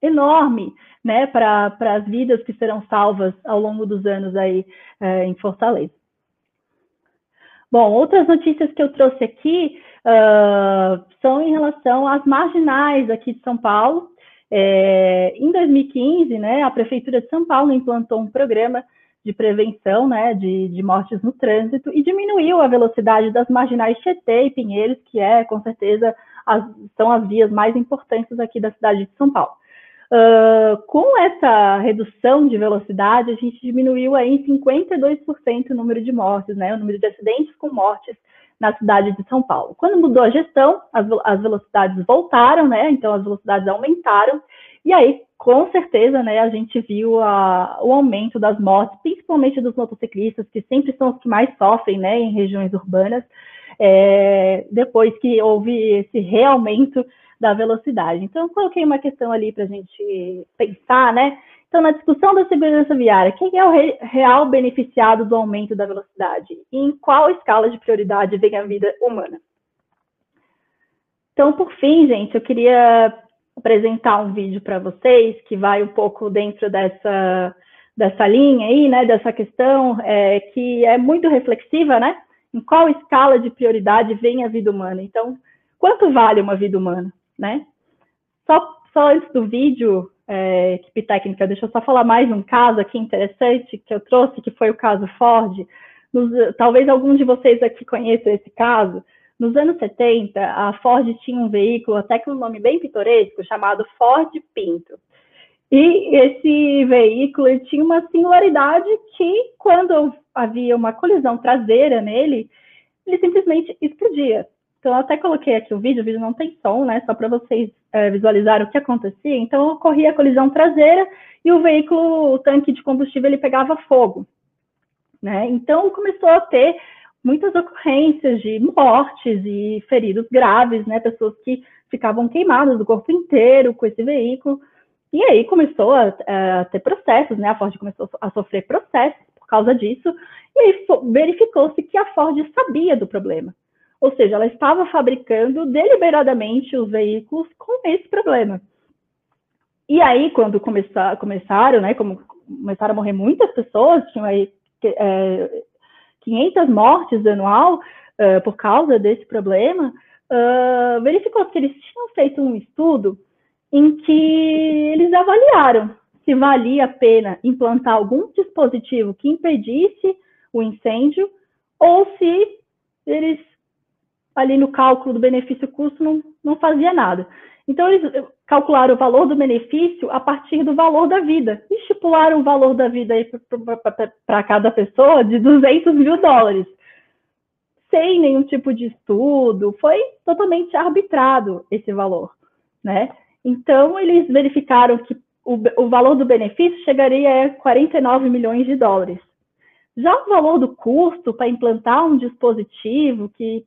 enorme né, para as vidas que serão salvas ao longo dos anos aí é, em Fortaleza. Bom, outras notícias que eu trouxe aqui uh, são em relação às marginais aqui de São Paulo. É, em 2015, né, a Prefeitura de São Paulo implantou um programa de prevenção né, de, de mortes no trânsito e diminuiu a velocidade das marginais Tietê e Pinheiros, que é, com certeza, as, são as vias mais importantes aqui da cidade de São Paulo. Uh, com essa redução de velocidade, a gente diminuiu aí em 52% o número de mortes, né, o número de acidentes com mortes na cidade de São Paulo. Quando mudou a gestão, as, as velocidades voltaram, né, então as velocidades aumentaram, e aí, com certeza, né, a gente viu a, o aumento das mortes, principalmente dos motociclistas, que sempre são os que mais sofrem, né, em regiões urbanas, é, depois que houve esse realmente da velocidade. Então, coloquei uma questão ali para a gente pensar, né? Então, na discussão da segurança viária, quem é o re real beneficiado do aumento da velocidade? E em qual escala de prioridade vem a vida humana? Então, por fim, gente, eu queria apresentar um vídeo para vocês que vai um pouco dentro dessa, dessa linha aí, né, dessa questão, é, que é muito reflexiva, né? Em qual escala de prioridade vem a vida humana? Então, quanto vale uma vida humana, né? Só, só antes do vídeo, é, equipe técnica, deixa eu só falar mais um caso aqui interessante que eu trouxe, que foi o caso Ford. Nos, talvez alguns de vocês aqui conheçam esse caso. Nos anos 70, a Ford tinha um veículo até com um nome bem pitoresco, chamado Ford Pinto. E esse veículo tinha uma singularidade que, quando havia uma colisão traseira nele, ele simplesmente explodia. Então, eu até coloquei aqui o vídeo, o vídeo não tem som, né? Só para vocês é, visualizarem o que acontecia. Então, ocorria a colisão traseira e o veículo, o tanque de combustível, ele pegava fogo. Né? Então, começou a ter muitas ocorrências de mortes e feridos graves, né? Pessoas que ficavam queimadas do corpo inteiro com esse veículo. E aí começou a, a ter processos, né? A Ford começou a sofrer processos por causa disso. E aí verificou-se que a Ford sabia do problema. Ou seja, ela estava fabricando deliberadamente os veículos com esse problema. E aí, quando começar, começaram, né, como começaram a morrer muitas pessoas, tinham aí é, 500 mortes anual uh, por causa desse problema, uh, verificou que eles tinham feito um estudo em que eles avaliaram se valia a pena implantar algum dispositivo que impedisse o incêndio ou se eles ali no cálculo do benefício-custo não, não fazia nada. Então, eles calcularam o valor do benefício a partir do valor da vida. Estipularam o valor da vida para cada pessoa de 200 mil dólares. Sem nenhum tipo de estudo, foi totalmente arbitrado esse valor, né? Então, eles verificaram que o, o valor do benefício chegaria a 49 milhões de dólares. Já o valor do custo para implantar um dispositivo que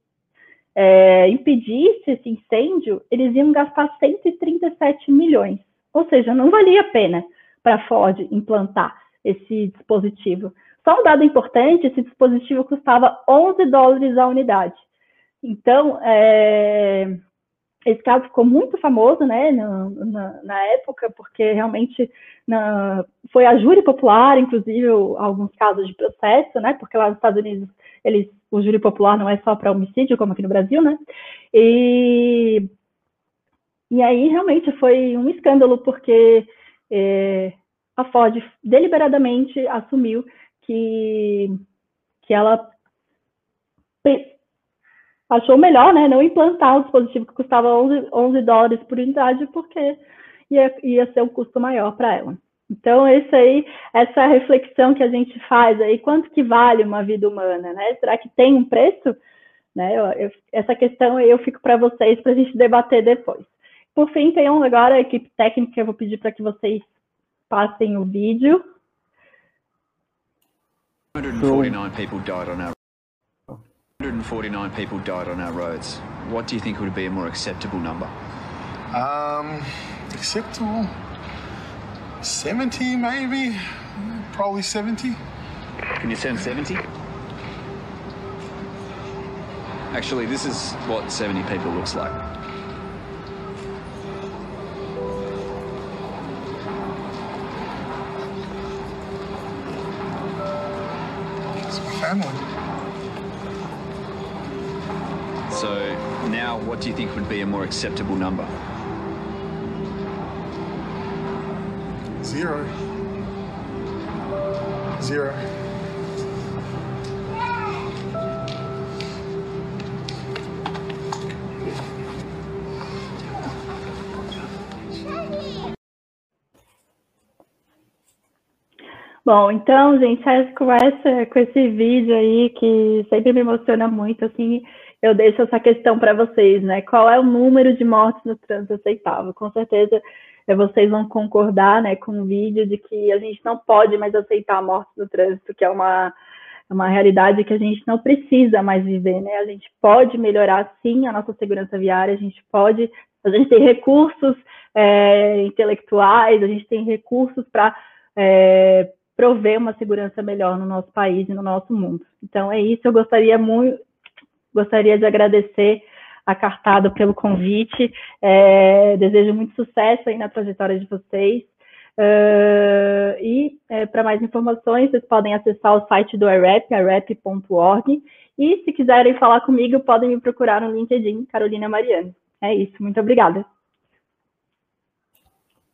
é, impedisse esse incêndio, eles iam gastar 137 milhões. Ou seja, não valia a pena para a Ford implantar esse dispositivo. Só um dado importante, esse dispositivo custava 11 dólares a unidade. Então, é, esse caso ficou muito famoso né, na, na, na época, porque realmente na, foi a júri popular, inclusive alguns casos de processo, né, porque lá nos Estados Unidos eles, o júri popular não é só para homicídio, como aqui no Brasil, né? E, e aí realmente foi um escândalo, porque é, a Ford deliberadamente assumiu que, que ela achou melhor né, não implantar um dispositivo que custava 11, 11 dólares por unidade, porque ia, ia ser um custo maior para ela. Então, esse aí, essa reflexão que a gente faz aí, quanto que vale uma vida humana, né? Será que tem um preço? Né? Eu, eu, essa questão eu fico para vocês para a gente debater depois. Por fim, tem um agora a equipe técnica, eu vou pedir para que vocês passem o vídeo. 149 people died on our 149 people died on our roads. What do you think would be a more acceptable number? Um, acceptable 70 maybe, probably 70. Can you send 70? Actually, this is what 70 people looks like. It's my family. Now what do you think would be a more acceptable number? Zero. Zero. Bom, então, gente, com, essa, com esse vídeo aí que sempre me emociona muito, assim, eu deixo essa questão para vocês, né? Qual é o número de mortes no trânsito aceitável? Com certeza é, vocês vão concordar né, com o vídeo de que a gente não pode mais aceitar a morte do trânsito, que é uma, uma realidade que a gente não precisa mais viver. Né? A gente pode melhorar, sim, a nossa segurança viária, a gente pode, a gente tem recursos é, intelectuais, a gente tem recursos para é, prover uma segurança melhor no nosso país e no nosso mundo. Então é isso, eu gostaria muito, gostaria de agradecer a Cartado pelo convite, é, desejo muito sucesso aí na trajetória de vocês, uh, e é, para mais informações, vocês podem acessar o site do IREP, irep.org, e se quiserem falar comigo, podem me procurar no LinkedIn, Carolina Mariano. É isso, muito obrigada.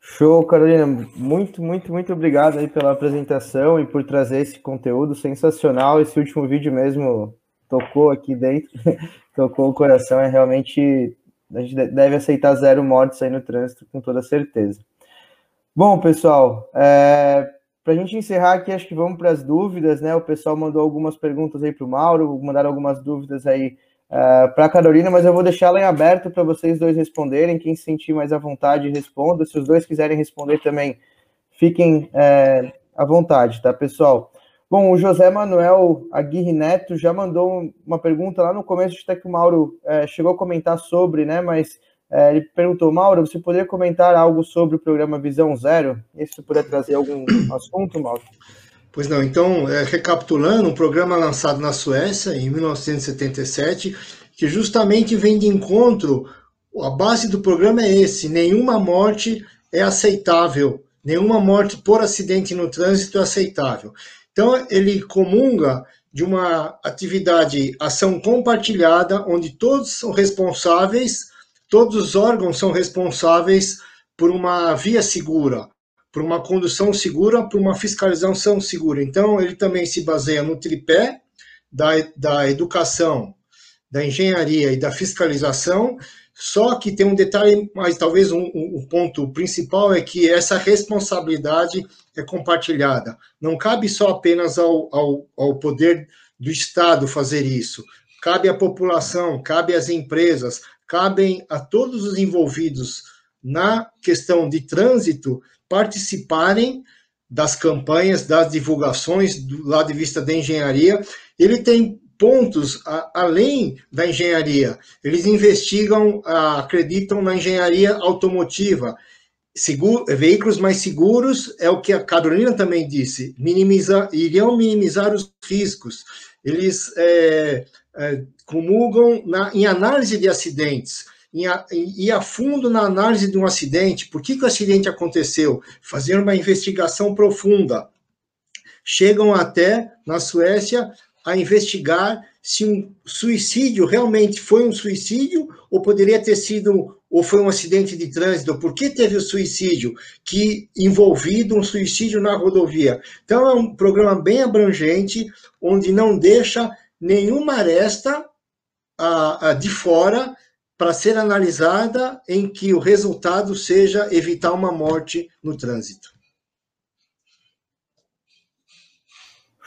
Show, Carolina. Muito, muito, muito obrigado aí pela apresentação e por trazer esse conteúdo sensacional. Esse último vídeo mesmo tocou aqui dentro, tocou o coração. É realmente a gente deve aceitar zero mortes aí no trânsito com toda certeza. Bom, pessoal, é, para a gente encerrar aqui, acho que vamos para as dúvidas, né? O pessoal mandou algumas perguntas aí para o Mauro, mandaram algumas dúvidas aí é, para a Carolina, mas eu vou deixar ela em aberto para vocês dois responderem. Quem se sentir mais à vontade, responda. Se os dois quiserem responder também, fiquem é, à vontade, tá, pessoal? Bom, o José Manuel Aguirre Neto já mandou uma pergunta lá no começo, até que o Mauro é, chegou a comentar sobre, né? Mas é, ele perguntou, Mauro, você poderia comentar algo sobre o programa Visão Zero? E se você puder trazer algum assunto, Mauro? Pois não, então, é, recapitulando, um programa lançado na Suécia em 1977, que justamente vem de encontro, a base do programa é esse: nenhuma morte é aceitável, nenhuma morte por acidente no trânsito é aceitável. Então, ele comunga de uma atividade, ação compartilhada, onde todos são responsáveis, todos os órgãos são responsáveis por uma via segura, por uma condução segura, por uma fiscalização segura. Então, ele também se baseia no tripé da, da educação, da engenharia e da fiscalização, só que tem um detalhe, mas talvez um, um, um, ponto principal é que essa responsabilidade é compartilhada. Não cabe só apenas ao, ao, ao poder do Estado fazer isso. Cabe à população, cabe às empresas, cabem a todos os envolvidos na questão de trânsito participarem das campanhas, das divulgações do lado de vista da engenharia. Ele tem pontos a, além da engenharia. Eles investigam, a, acreditam na engenharia automotiva. Seguro, veículos mais seguros é o que a Carolina também disse, minimizar, iriam minimizar os riscos. Eles é, é, comulgam na, em análise de acidentes ir a fundo na análise de um acidente, por que, que o acidente aconteceu, fazer uma investigação profunda. Chegam até, na Suécia, a investigar se um suicídio realmente foi um suicídio ou poderia ter sido ou foi um acidente de trânsito, por que teve o suicídio que envolvido um suicídio na rodovia. Então é um programa bem abrangente onde não deixa nenhuma aresta a, a de fora para ser analisada em que o resultado seja evitar uma morte no trânsito.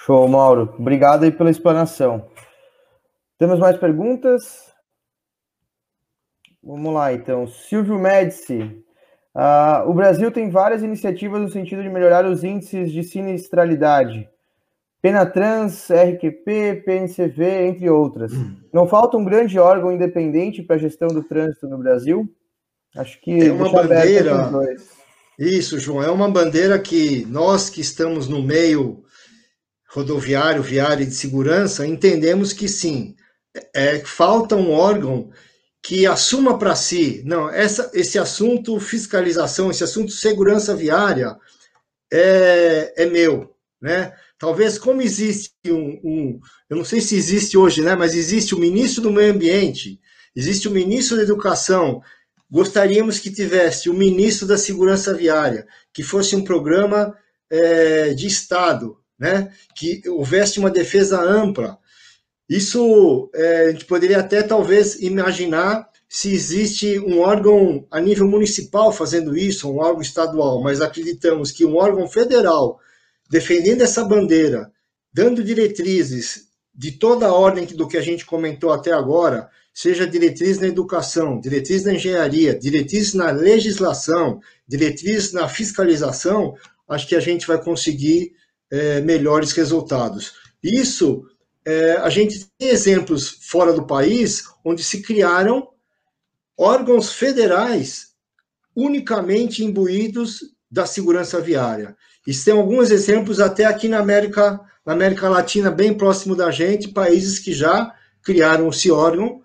Show, Mauro. Obrigado aí pela explanação. Temos mais perguntas? Vamos lá, então. Silvio Médici. Uh, o Brasil tem várias iniciativas no sentido de melhorar os índices de sinistralidade. Penatrans, RQP, PNCV, entre outras. Não falta um grande órgão independente para a gestão do trânsito no Brasil? Acho que é uma bandeira. Isso, João, é uma bandeira que nós que estamos no meio rodoviário, viário e de segurança entendemos que sim. É, falta um órgão que assuma para si, não, essa, esse assunto fiscalização, esse assunto segurança viária é, é meu, né? Talvez como existe um, um, eu não sei se existe hoje, né? Mas existe o ministro do Meio Ambiente, existe o ministro da Educação. Gostaríamos que tivesse o ministro da Segurança Viária, que fosse um programa é, de Estado, né? Que houvesse uma defesa ampla. Isso é, a gente poderia até talvez imaginar se existe um órgão a nível municipal fazendo isso, um órgão estadual, mas acreditamos que um órgão federal defendendo essa bandeira, dando diretrizes de toda a ordem do que a gente comentou até agora, seja diretriz na educação, diretriz na engenharia, diretriz na legislação, diretriz na fiscalização, acho que a gente vai conseguir é, melhores resultados. Isso, é, a gente tem exemplos fora do país onde se criaram órgãos federais unicamente imbuídos da segurança viária. E tem alguns exemplos até aqui na América, na América Latina, bem próximo da gente, países que já criaram esse órgão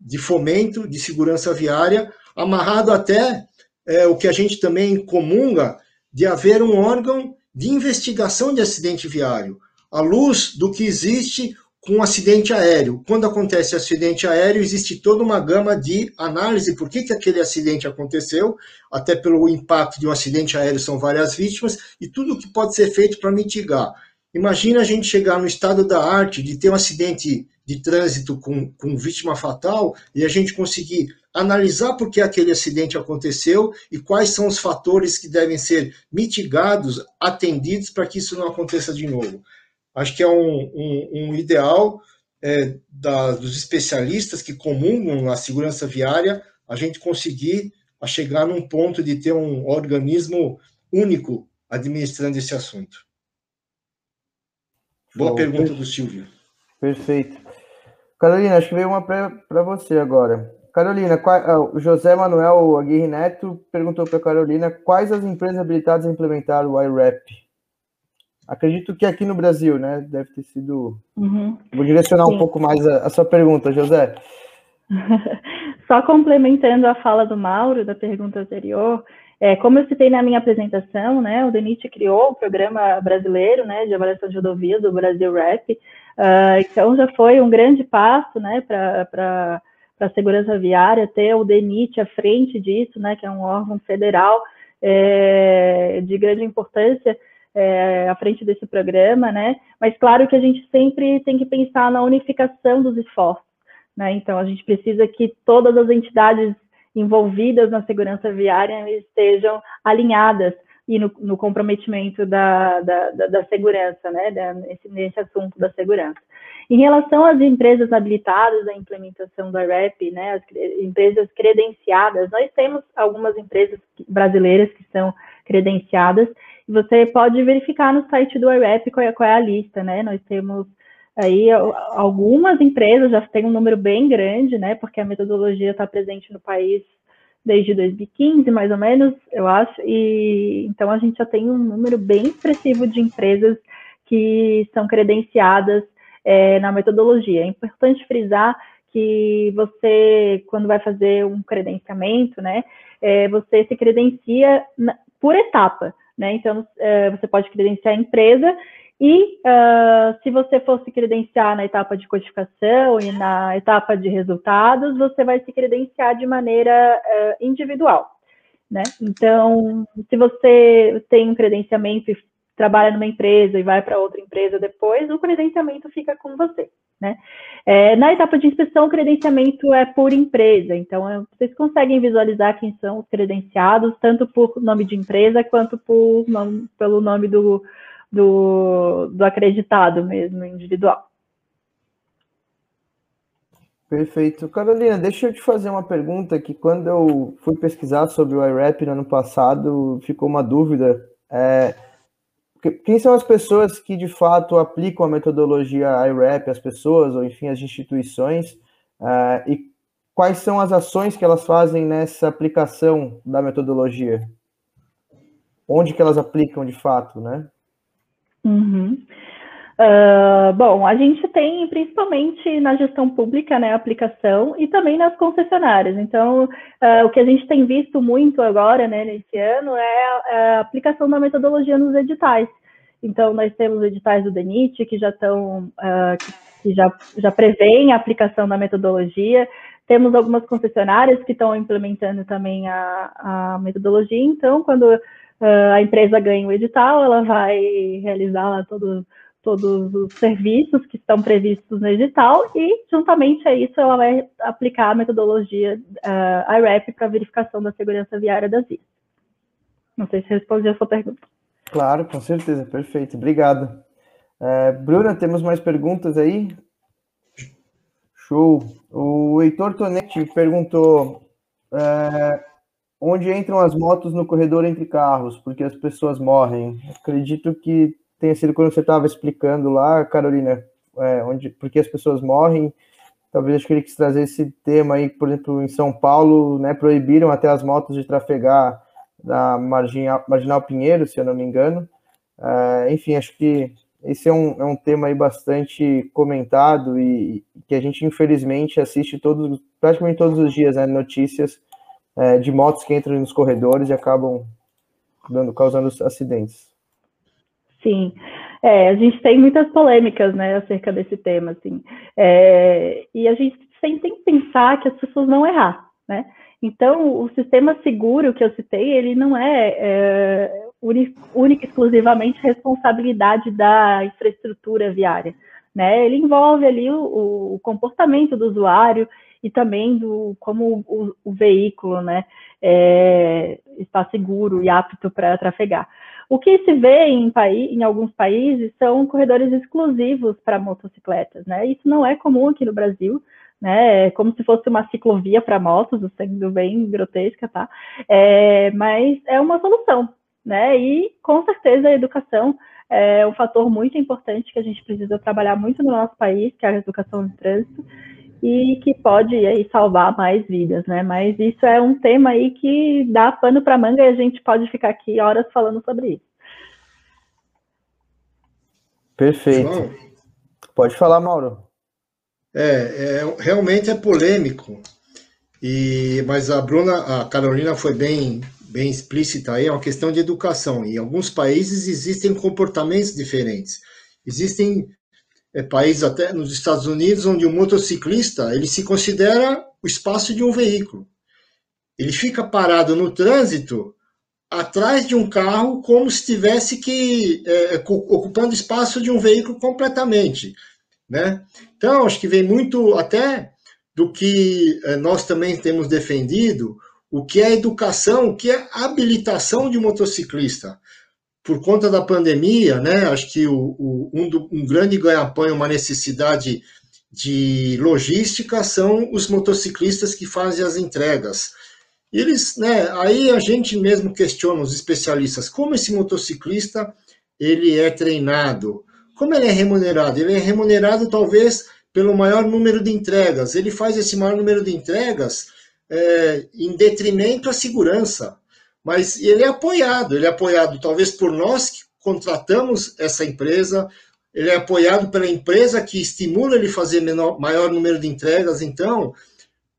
de fomento de segurança viária, amarrado até é, o que a gente também comunga de haver um órgão de investigação de acidente viário, à luz do que existe com acidente aéreo. Quando acontece acidente aéreo, existe toda uma gama de análise por que, que aquele acidente aconteceu, até pelo impacto de um acidente aéreo são várias vítimas, e tudo que pode ser feito para mitigar. Imagina a gente chegar no estado da arte de ter um acidente de trânsito com, com vítima fatal e a gente conseguir analisar por que aquele acidente aconteceu e quais são os fatores que devem ser mitigados, atendidos para que isso não aconteça de novo. Acho que é um, um, um ideal é, da, dos especialistas que comungam na segurança viária a gente conseguir a chegar num ponto de ter um organismo único administrando esse assunto. Boa Bom, pergunta do Silvio. Perfeito. Carolina, acho que veio uma para você agora. Carolina, qual, ah, o José Manuel Aguirre Neto perguntou para Carolina quais as empresas habilitadas a implementar o IRAP. Acredito que aqui no Brasil, né? Deve ter sido. Uhum. Vou direcionar Sim. um pouco mais a, a sua pergunta, José. Só complementando a fala do Mauro, da pergunta anterior, é, como eu citei na minha apresentação, né, o DENIT criou o programa brasileiro né, de avaliação de rodovias, do Brasil RAP, uh, então já foi um grande passo né, para a segurança viária ter o DENIT à frente disso, né, que é um órgão federal é, de grande importância é, à frente desse programa, né, mas claro que a gente sempre tem que pensar na unificação dos esforços, né, então a gente precisa que todas as entidades envolvidas na segurança viária estejam alinhadas e no, no comprometimento da, da, da, da, segurança, né, nesse, nesse assunto da segurança. Em relação às empresas habilitadas à implementação da REP, né, as empresas credenciadas, nós temos algumas empresas brasileiras que são credenciadas, e você pode verificar no site do IREP qual é, qual é a lista, né, nós temos Aí algumas empresas já têm um número bem grande, né? Porque a metodologia está presente no país desde 2015, mais ou menos, eu acho. E então a gente já tem um número bem expressivo de empresas que são credenciadas é, na metodologia. É importante frisar que você, quando vai fazer um credenciamento, né, é, você se credencia na, por etapa, né? Então, é, você pode credenciar a empresa e uh, se você for se credenciar na etapa de codificação e na etapa de resultados, você vai se credenciar de maneira uh, individual. Né? Então, se você tem um credenciamento e trabalha numa empresa e vai para outra empresa depois, o credenciamento fica com você. Né? É, na etapa de inspeção, o credenciamento é por empresa, então é, vocês conseguem visualizar quem são os credenciados, tanto por nome de empresa quanto por, pelo nome do, do, do acreditado mesmo, individual. Perfeito. Carolina, deixa eu te fazer uma pergunta que quando eu fui pesquisar sobre o IRAP no ano passado, ficou uma dúvida. É, quem são as pessoas que de fato aplicam a metodologia IRAP, as pessoas, ou enfim, as instituições, é, e quais são as ações que elas fazem nessa aplicação da metodologia? Onde que elas aplicam de fato, né? Uhum. Uh, bom, a gente tem principalmente na gestão pública, né, aplicação e também nas concessionárias. Então, uh, o que a gente tem visto muito agora, né, nesse ano, é, é a aplicação da metodologia nos editais. Então, nós temos editais do DENIT que já estão, uh, que, que já, já prevêem a aplicação da metodologia. Temos algumas concessionárias que estão implementando também a, a metodologia. Então, quando a empresa ganha o edital, ela vai realizar lá todo, todos os serviços que estão previstos no edital e, juntamente a isso, ela vai aplicar a metodologia uh, IRAP para verificação da segurança viária das vias. Não sei se respondi a sua pergunta. Claro, com certeza, perfeito, obrigado. É, Bruna, temos mais perguntas aí? Show. O Heitor Tonetti perguntou é, onde entram as motos no corredor entre carros, porque as pessoas morrem. Acredito que tenha sido quando você estava explicando lá, Carolina, é, onde, porque as pessoas morrem. Talvez acho que ele quis trazer esse tema aí, por exemplo, em São Paulo, né, proibiram até as motos de trafegar na Marginal, Marginal Pinheiro, se eu não me engano. Uh, enfim, acho que esse é um, é um tema aí bastante comentado e, e que a gente infelizmente assiste todos, praticamente todos os dias, né, notícias é, de motos que entram nos corredores e acabam dando, causando acidentes. Sim, é, a gente tem muitas polêmicas, né, acerca desse tema, assim, é, e a gente sempre tem que pensar que as pessoas vão errar, né? Então, o sistema seguro que eu citei, ele não é, é única exclusivamente responsabilidade da infraestrutura viária, né? Ele envolve ali o, o comportamento do usuário e também do como o, o veículo, né, é, está seguro e apto para trafegar. O que se vê em, em alguns países são corredores exclusivos para motocicletas, né? Isso não é comum aqui no Brasil, né? É como se fosse uma ciclovia para motos, sendo bem grotesca, tá? É, mas é uma solução, né? E com certeza a educação é um fator muito importante que a gente precisa trabalhar muito no nosso país, que é a educação de trânsito e que pode aí salvar mais vidas, né? Mas isso é um tema aí que dá pano para manga e a gente pode ficar aqui horas falando sobre isso. Perfeito. João, pode falar, Mauro. É, é, realmente é polêmico. E mas a Bruna, a Carolina foi bem bem explícita aí, é uma questão de educação. Em alguns países existem comportamentos diferentes. Existem é, países até nos Estados Unidos onde o motociclista ele se considera o espaço de um veículo. Ele fica parado no trânsito atrás de um carro como se estivesse que é, ocupando espaço de um veículo completamente, né? Então acho que vem muito até do que é, nós também temos defendido, o que é educação, o que é habilitação de motociclista por conta da pandemia, né, acho que o, o um, do, um, grande ganha-pão, uma necessidade de logística são os motociclistas que fazem as entregas. Eles, né, aí a gente mesmo questiona os especialistas, como esse motociclista ele é treinado, como ele é remunerado? Ele é remunerado talvez pelo maior número de entregas. Ele faz esse maior número de entregas é, em detrimento à segurança mas ele é apoiado, ele é apoiado talvez por nós que contratamos essa empresa, ele é apoiado pela empresa que estimula ele fazer menor, maior número de entregas, então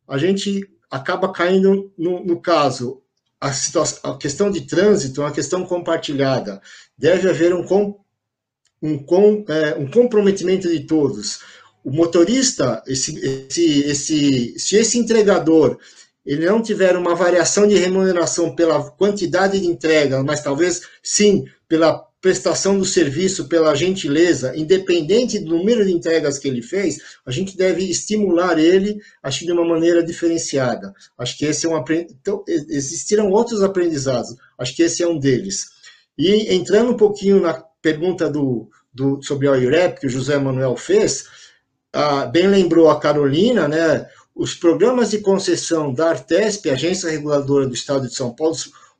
a gente acaba caindo no, no caso, a, situação, a questão de trânsito é uma questão compartilhada, deve haver um, com, um, com, é, um comprometimento de todos. O motorista, esse, esse, esse, se esse entregador ele não tiver uma variação de remuneração pela quantidade de entrega, mas talvez sim pela prestação do serviço, pela gentileza, independente do número de entregas que ele fez, a gente deve estimular ele, acho de uma maneira diferenciada. Acho que esse é um então, existiram outros aprendizados, acho que esse é um deles. E entrando um pouquinho na pergunta do, do sobre a IREP que o José Manuel fez, ah, bem lembrou a Carolina, né? Os programas de concessão da Artesp, Agência Reguladora do Estado de São Paulo,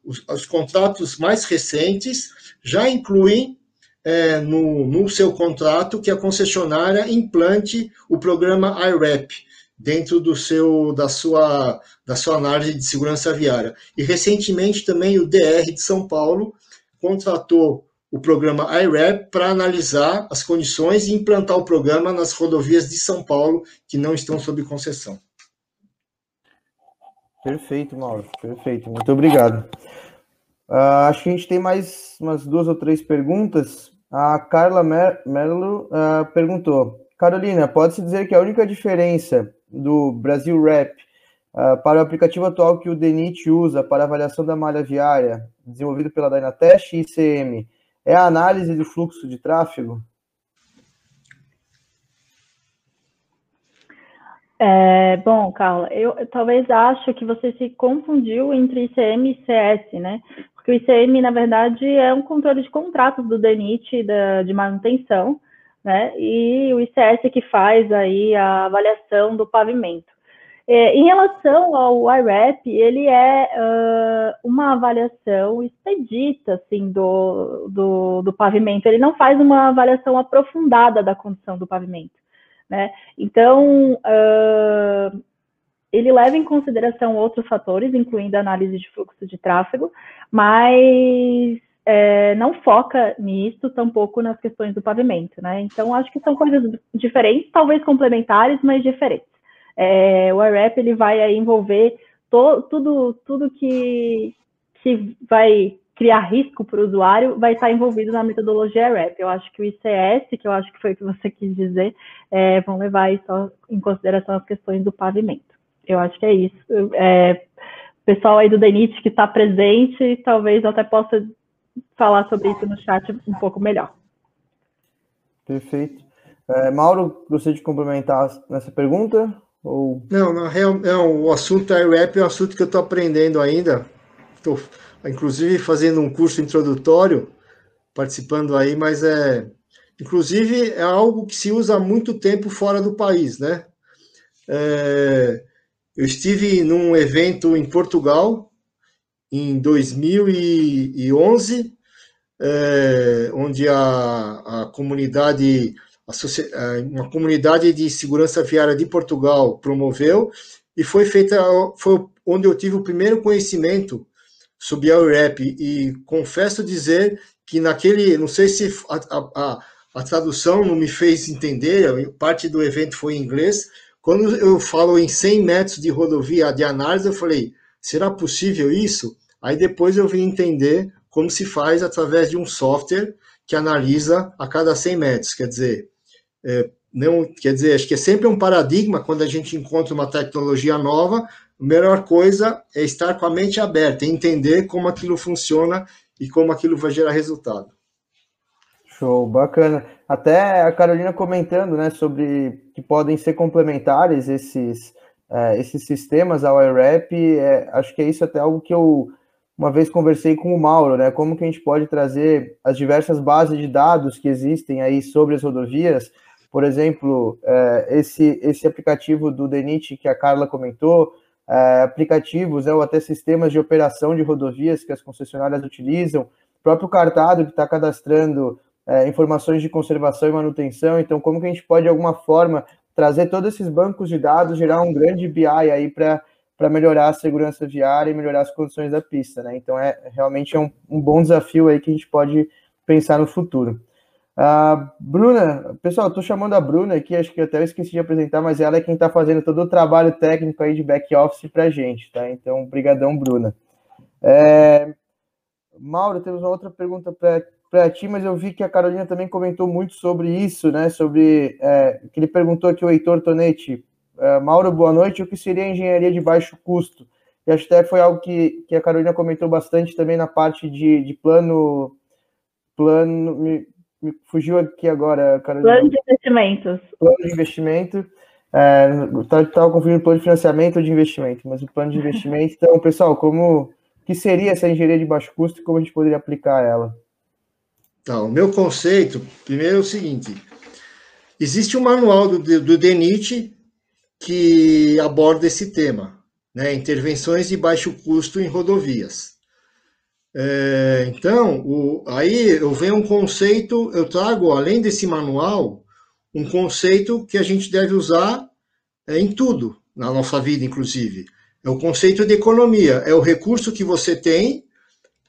os, os contratos mais recentes já incluem é, no, no seu contrato que a concessionária implante o programa IREP dentro do seu da sua da sua análise de segurança viária. E recentemente também o DR de São Paulo contratou o programa IREP para analisar as condições e implantar o programa nas rodovias de São Paulo que não estão sob concessão. Perfeito, Mauro. Perfeito. Muito obrigado. Uh, acho que a gente tem mais umas duas ou três perguntas. A Carla Mer Merlo uh, perguntou: Carolina, pode-se dizer que a única diferença do Brasil Rap uh, para o aplicativo atual que o DENIT usa para avaliação da malha viária, desenvolvido pela Dynatest e ICM, é a análise do fluxo de tráfego? É, bom, Carla, eu, eu, talvez acho que você se confundiu entre ICM e CS, né? Porque o ICM, na verdade, é um controle de contratos do DENIT da, de manutenção, né? E o ICS que faz aí a avaliação do pavimento. É, em relação ao IREP, ele é uh, uma avaliação expedita, assim, do, do, do pavimento. Ele não faz uma avaliação aprofundada da condição do pavimento. Né? Então, uh, ele leva em consideração outros fatores, incluindo a análise de fluxo de tráfego, mas é, não foca nisso, tampouco nas questões do pavimento, né? Então, acho que são coisas diferentes, talvez complementares, mas diferentes. É, o IRAP ele vai envolver to, tudo, tudo que, que vai criar risco para o usuário vai estar envolvido na metodologia IRAP. Eu acho que o ICS, que eu acho que foi o que você quis dizer, é, vão levar só em consideração as questões do pavimento. Eu acho que é isso. É, o pessoal aí do DENIT que está presente, talvez até possa falar sobre isso no chat um pouco melhor. Perfeito. É, Mauro, gostaria de complementar nessa pergunta? Ou... Não, na real, não, o assunto IRAP é um assunto que eu estou aprendendo ainda. Estou, inclusive, fazendo um curso introdutório, participando aí, mas é. Inclusive, é algo que se usa há muito tempo fora do país, né? É, eu estive num evento em Portugal, em 2011, é, onde a, a comunidade, a, uma comunidade de segurança viária de Portugal promoveu, e foi feita, foi onde eu tive o primeiro conhecimento sobre a UREP, e confesso dizer que naquele, não sei se a, a, a tradução não me fez entender, parte do evento foi em inglês, quando eu falo em 100 metros de rodovia de análise, eu falei, será possível isso? Aí depois eu vim entender como se faz através de um software que analisa a cada 100 metros. Quer dizer, é, não, quer dizer, acho que é sempre um paradigma quando a gente encontra uma tecnologia nova. A melhor coisa é estar com a mente aberta, entender como aquilo funciona e como aquilo vai gerar resultado. Show, bacana. Até a Carolina comentando, né, sobre que podem ser complementares esses, é, esses sistemas ao IRAP, é, acho que é isso até algo que eu uma vez conversei com o Mauro, né, como que a gente pode trazer as diversas bases de dados que existem aí sobre as rodovias, por exemplo, é, esse, esse aplicativo do DENIT que a Carla comentou, aplicativos né, ou até sistemas de operação de rodovias que as concessionárias utilizam, o próprio cartado que está cadastrando é, informações de conservação e manutenção. Então, como que a gente pode, de alguma forma, trazer todos esses bancos de dados, gerar um grande BI aí para para melhorar a segurança viária e melhorar as condições da pista, né? Então é realmente é um, um bom desafio aí que a gente pode pensar no futuro. Uh, Bruna, pessoal, estou chamando a Bruna aqui, acho que até eu esqueci de apresentar, mas ela é quem está fazendo todo o trabalho técnico aí de back office para a gente, tá? Então, brigadão, Bruna. É... Mauro, temos uma outra pergunta para ti, mas eu vi que a Carolina também comentou muito sobre isso, né? Sobre é, que ele perguntou aqui o Heitor Tonetti. É, Mauro, boa noite. O que seria engenharia de baixo custo? E acho que até foi algo que, que a Carolina comentou bastante também na parte de, de plano. Plano. Me, fugiu aqui agora, Carolina. Plano de investimentos. Plano de investimento. Estava é, tá, confundindo plano de financiamento ou de investimento, mas o plano de investimento. Então, pessoal, como que seria essa engenharia de baixo custo e como a gente poderia aplicar ela? Então, o meu conceito, primeiro é o seguinte: existe um manual do, do DENIT que aborda esse tema, né? Intervenções de baixo custo em rodovias. É, então, o, aí eu venho um conceito, eu trago, além desse manual, um conceito que a gente deve usar é, em tudo, na nossa vida, inclusive. É o conceito de economia, é o recurso que você tem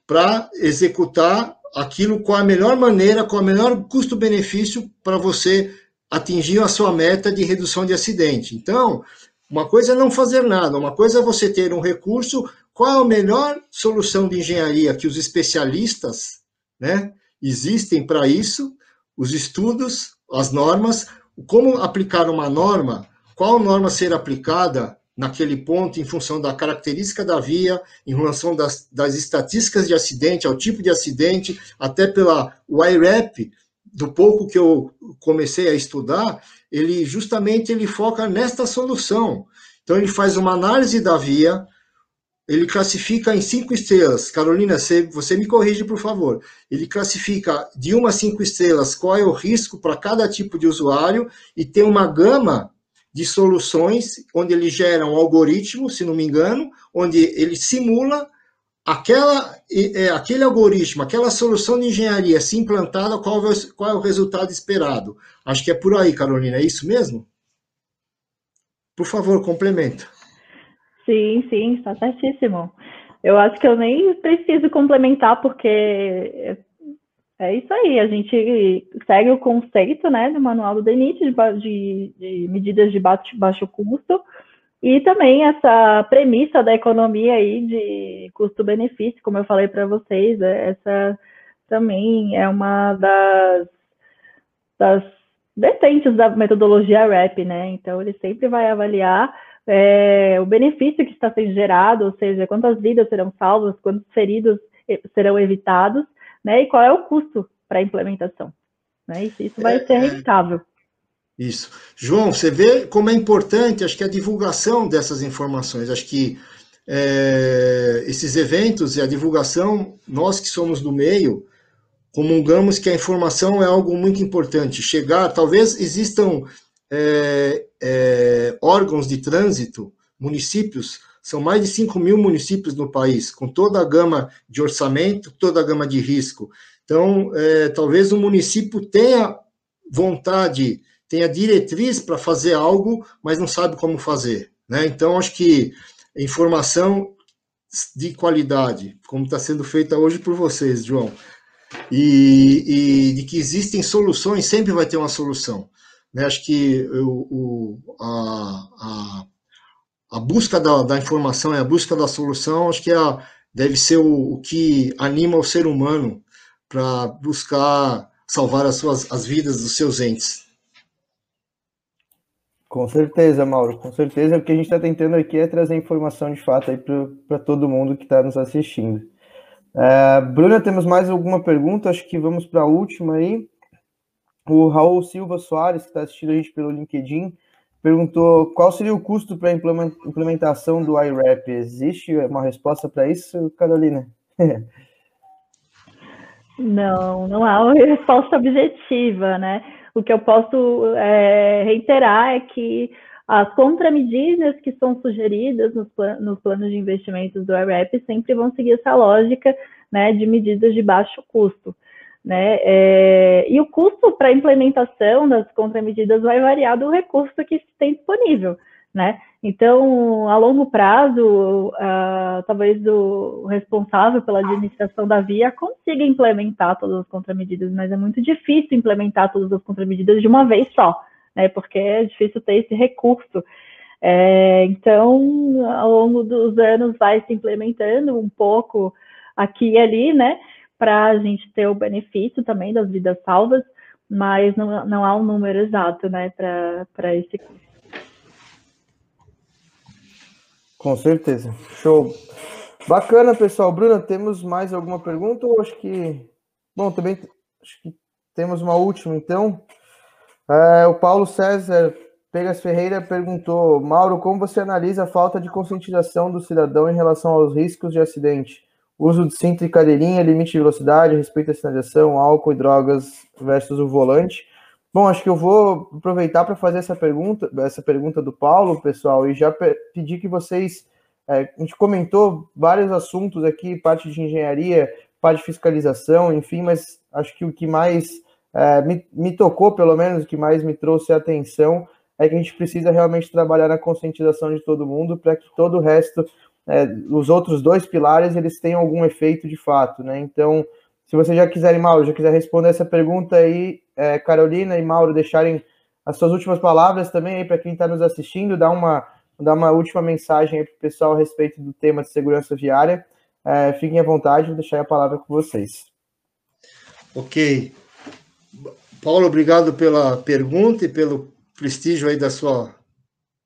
para executar aquilo com a melhor maneira, com o melhor custo-benefício para você atingir a sua meta de redução de acidente. Então, uma coisa é não fazer nada, uma coisa é você ter um recurso. Qual a melhor solução de engenharia que os especialistas né, existem para isso? Os estudos, as normas, como aplicar uma norma, qual norma ser aplicada naquele ponto, em função da característica da via, em relação das, das estatísticas de acidente, ao tipo de acidente, até pela IRAP, do pouco que eu comecei a estudar, ele justamente ele foca nesta solução. Então ele faz uma análise da via, ele classifica em cinco estrelas. Carolina, você, me corrige, por favor. Ele classifica de uma a cinco estrelas qual é o risco para cada tipo de usuário e tem uma gama de soluções, onde ele gera um algoritmo, se não me engano, onde ele simula aquela, é, aquele algoritmo, aquela solução de engenharia se implantada, qual, qual é o resultado esperado. Acho que é por aí, Carolina, é isso mesmo? Por favor, complementa. Sim, sim, está certíssimo. eu acho que eu nem preciso complementar, porque é isso aí, a gente segue o conceito né, do manual do DENIT de, de, de medidas de baixo, baixo custo e também essa premissa da economia aí de custo-benefício, como eu falei para vocês, é, essa também é uma das, das vertentes da metodologia RAP, né? Então ele sempre vai avaliar é, o benefício que está sendo gerado, ou seja, quantas vidas serão salvas, quantos feridos serão evitados, né? E qual é o custo para a implementação. Né? Isso, isso vai é, ser é. rentável. Isso. João, você vê como é importante, acho que a divulgação dessas informações. Acho que é, esses eventos e a divulgação, nós que somos do meio, comungamos que a informação é algo muito importante. Chegar, talvez existam é, é, órgãos de trânsito, municípios, são mais de 5 mil municípios no país, com toda a gama de orçamento, toda a gama de risco. Então, é, talvez o município tenha vontade, tenha diretriz para fazer algo, mas não sabe como fazer. Né? Então, acho que informação de qualidade, como está sendo feita hoje por vocês, João, e, e, de que existem soluções, sempre vai ter uma solução. Né? Acho que o, a, a, a, busca da, da, informação e a busca da solução, acho que é a, deve ser o, o que anima o ser humano para buscar salvar as suas as vidas dos seus entes. Com certeza, Mauro, com certeza. O que a gente está tentando aqui é trazer informação de fato aí para todo mundo que está nos assistindo. É, Bruna, temos mais alguma pergunta? Acho que vamos para a última aí. O Raul Silva Soares, que está assistindo a gente pelo LinkedIn, perguntou qual seria o custo para a implementação do iRap. Existe uma resposta para isso, Carolina? Não, não há uma resposta objetiva, né? O que eu posso é, reiterar é que as contramedidas que são sugeridas nos, plan nos planos de investimentos do IRAP sempre vão seguir essa lógica né, de medidas de baixo custo. Né? É, e o custo para a implementação das contramedidas vai variar do recurso que se tem disponível. Né? Então, a longo prazo, uh, talvez o responsável pela administração da via consiga implementar todas as contramedidas, mas é muito difícil implementar todas as contramedidas de uma vez só, né? Porque é difícil ter esse recurso. É, então, ao longo dos anos, vai se implementando um pouco aqui e ali, né? Para a gente ter o benefício também das vidas salvas, mas não, não há um número exato, né, para esse custo. Com certeza. Show. Bacana, pessoal. Bruna, temos mais alguma pergunta? Ou acho que. Bom, também acho que temos uma última, então. É, o Paulo César Pegas Ferreira perguntou: Mauro, como você analisa a falta de conscientização do cidadão em relação aos riscos de acidente? Uso de cinto e cadeirinha, limite de velocidade, respeito à sinalização, álcool e drogas versus o volante. Bom, acho que eu vou aproveitar para fazer essa pergunta, essa pergunta do Paulo, pessoal, e já pedir que vocês. É, a gente comentou vários assuntos aqui, parte de engenharia, parte de fiscalização, enfim, mas acho que o que mais é, me, me tocou, pelo menos, o que mais me trouxe atenção é que a gente precisa realmente trabalhar na conscientização de todo mundo para que todo o resto, é, os outros dois pilares, eles tenham algum efeito de fato, né? Então, se vocês já quiserem, Mauro, já quiser responder essa pergunta aí, é, Carolina e Mauro, deixarem as suas últimas palavras também aí para quem está nos assistindo, dar uma, dar uma última mensagem para o pessoal a respeito do tema de segurança viária. É, fiquem à vontade, vou deixar a palavra com vocês. Ok. Paulo, obrigado pela pergunta e pelo prestígio aí da sua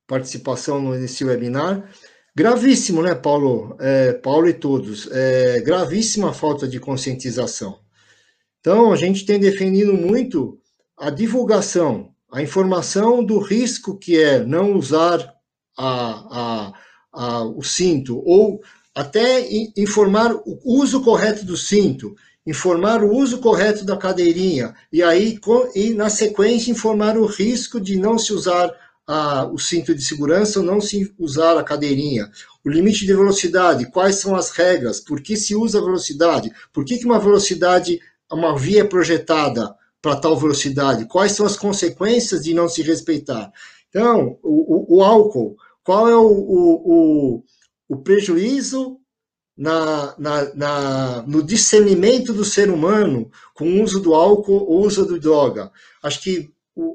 participação nesse webinar. Gravíssimo, né, Paulo? É, Paulo e todos. É, gravíssima falta de conscientização. Então, a gente tem defendido muito a divulgação, a informação do risco que é não usar a, a, a, o cinto, ou até informar o uso correto do cinto, informar o uso correto da cadeirinha, e aí, e na sequência, informar o risco de não se usar a, o cinto de segurança ou não se usar a cadeirinha. O limite de velocidade, quais são as regras, por que se usa a velocidade, por que, que uma velocidade, uma via é projetada para tal velocidade, quais são as consequências de não se respeitar. Então, o, o, o álcool, qual é o, o, prejuízo na, na, na, no discernimento do ser humano com o uso do álcool ou uso do droga. Acho que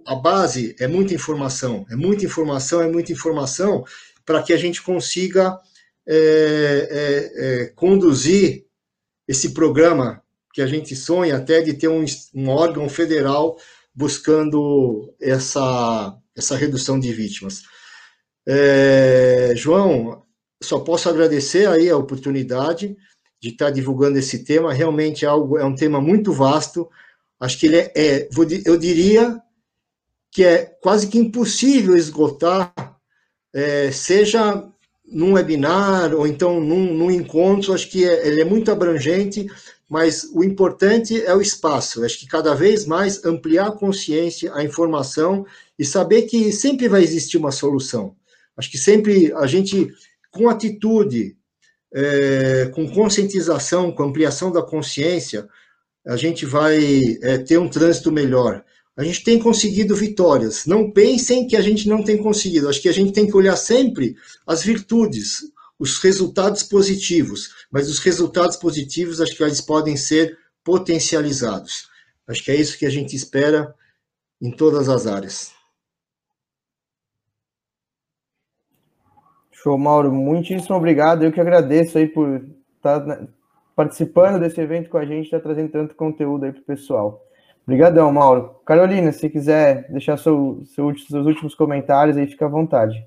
a base é muita informação, é muita informação, é muita informação para que a gente consiga é, é, é, conduzir esse programa que a gente sonha até de ter um, um órgão federal buscando essa, essa redução de vítimas. É, João, só posso agradecer aí a oportunidade de estar divulgando esse tema. Realmente é algo, é um tema muito vasto. Acho que ele é, é eu diria que é quase que impossível esgotar, é, seja num webinar ou então num, num encontro. Acho que é, ele é muito abrangente, mas o importante é o espaço. Acho que cada vez mais ampliar a consciência, a informação e saber que sempre vai existir uma solução. Acho que sempre a gente com atitude, é, com conscientização, com ampliação da consciência, a gente vai é, ter um trânsito melhor. A gente tem conseguido vitórias. Não pensem que a gente não tem conseguido. Acho que a gente tem que olhar sempre as virtudes, os resultados positivos. Mas os resultados positivos, acho que eles podem ser potencializados. Acho que é isso que a gente espera em todas as áreas. Show, Mauro. Muitíssimo obrigado. Eu que agradeço aí por estar tá participando desse evento com a gente, estar tá trazendo tanto conteúdo aí para o pessoal. Obrigadão, Mauro. Carolina, se quiser deixar seu, seu, seus últimos comentários aí, fica à vontade.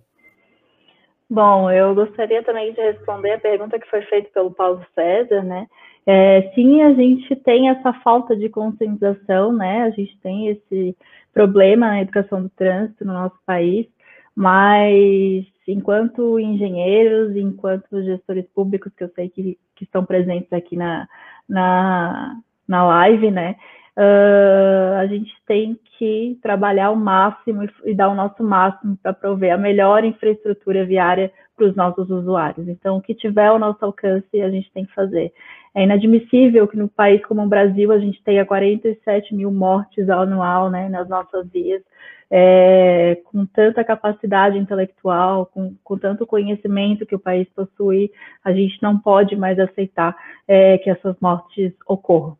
Bom, eu gostaria também de responder a pergunta que foi feita pelo Paulo César, né? É, sim, a gente tem essa falta de conscientização, né? A gente tem esse problema na educação do trânsito no nosso país, mas enquanto engenheiros, enquanto gestores públicos, que eu sei que, que estão presentes aqui na, na, na live, né, uh, a gente tem que trabalhar ao máximo e, e dar o nosso máximo para prover a melhor infraestrutura viária para os nossos usuários. Então, o que tiver ao nosso alcance, a gente tem que fazer. É inadmissível que no país como o Brasil a gente tenha 47 mil mortes anual né, nas nossas vias, é, com tanta capacidade intelectual, com, com, tanto conhecimento que o país possui, a gente não pode mais aceitar é, que essas mortes ocorram.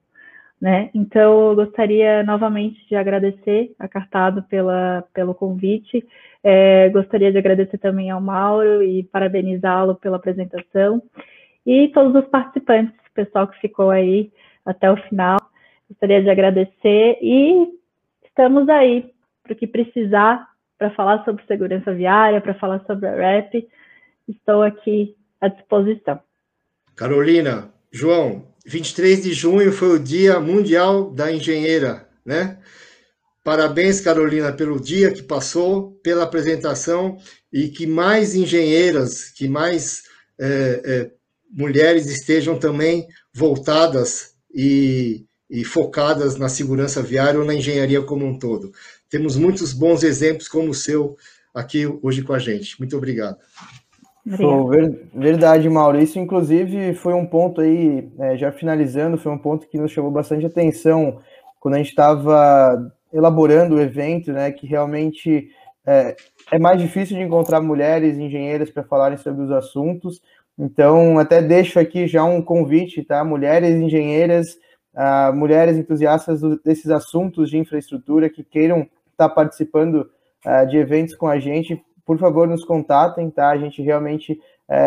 Né? Então, eu gostaria novamente de agradecer a Cartado pela, pelo convite, é, gostaria de agradecer também ao Mauro e parabenizá-lo pela apresentação, e todos os participantes, o pessoal que ficou aí até o final, gostaria de agradecer e estamos aí para o que precisar para falar sobre segurança viária, para falar sobre a REP, estou aqui à disposição. Carolina, João, 23 de junho foi o Dia Mundial da Engenheira, né? Parabéns, Carolina, pelo dia que passou, pela apresentação e que mais engenheiras, que mais é, é, mulheres estejam também voltadas e, e focadas na segurança viária ou na engenharia como um todo. Temos muitos bons exemplos como o seu aqui hoje com a gente. Muito obrigado. Pô, verdade, Mauro. Isso, inclusive, foi um ponto aí, é, já finalizando, foi um ponto que nos chamou bastante atenção quando a gente estava elaborando o evento, né? Que realmente é, é mais difícil de encontrar mulheres engenheiras para falarem sobre os assuntos. Então, até deixo aqui já um convite, tá? Mulheres engenheiras, uh, mulheres entusiastas desses assuntos de infraestrutura que queiram está participando uh, de eventos com a gente, por favor, nos contatem, tá? A gente realmente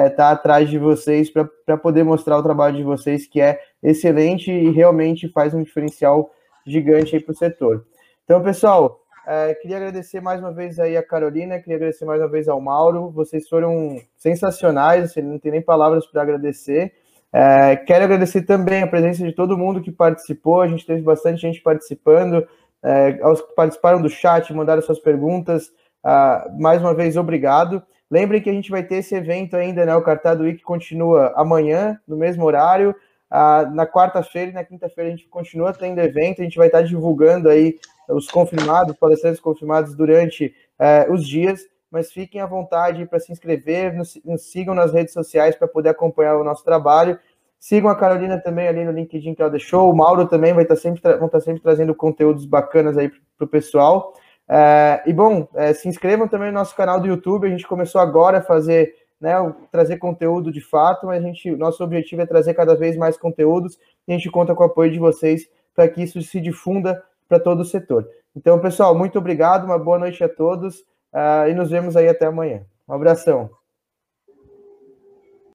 está uh, atrás de vocês para poder mostrar o trabalho de vocês, que é excelente e realmente faz um diferencial gigante aí para o setor. Então, pessoal, uh, queria agradecer mais uma vez aí a Carolina, queria agradecer mais uma vez ao Mauro, vocês foram sensacionais, assim, não tem nem palavras para agradecer. É, quero agradecer também a presença de todo mundo que participou, a gente teve bastante gente participando, é, aos que participaram do chat, mandaram suas perguntas. Ah, mais uma vez, obrigado. Lembrem que a gente vai ter esse evento ainda, né? O Cartado Week continua amanhã, no mesmo horário. Ah, na quarta-feira e na quinta-feira a gente continua tendo evento, a gente vai estar divulgando aí os confirmados, palestrantes confirmados durante eh, os dias, mas fiquem à vontade para se inscrever, nos, nos sigam nas redes sociais para poder acompanhar o nosso trabalho Sigam a Carolina também ali no LinkedIn que ela deixou. O Mauro também vai estar sempre, vão estar sempre trazendo conteúdos bacanas aí para o pessoal. É, e bom, é, se inscrevam também no nosso canal do YouTube. A gente começou agora a fazer né, trazer conteúdo de fato, mas a gente, nosso objetivo é trazer cada vez mais conteúdos e a gente conta com o apoio de vocês para que isso se difunda para todo o setor. Então, pessoal, muito obrigado, uma boa noite a todos uh, e nos vemos aí até amanhã. Um abração.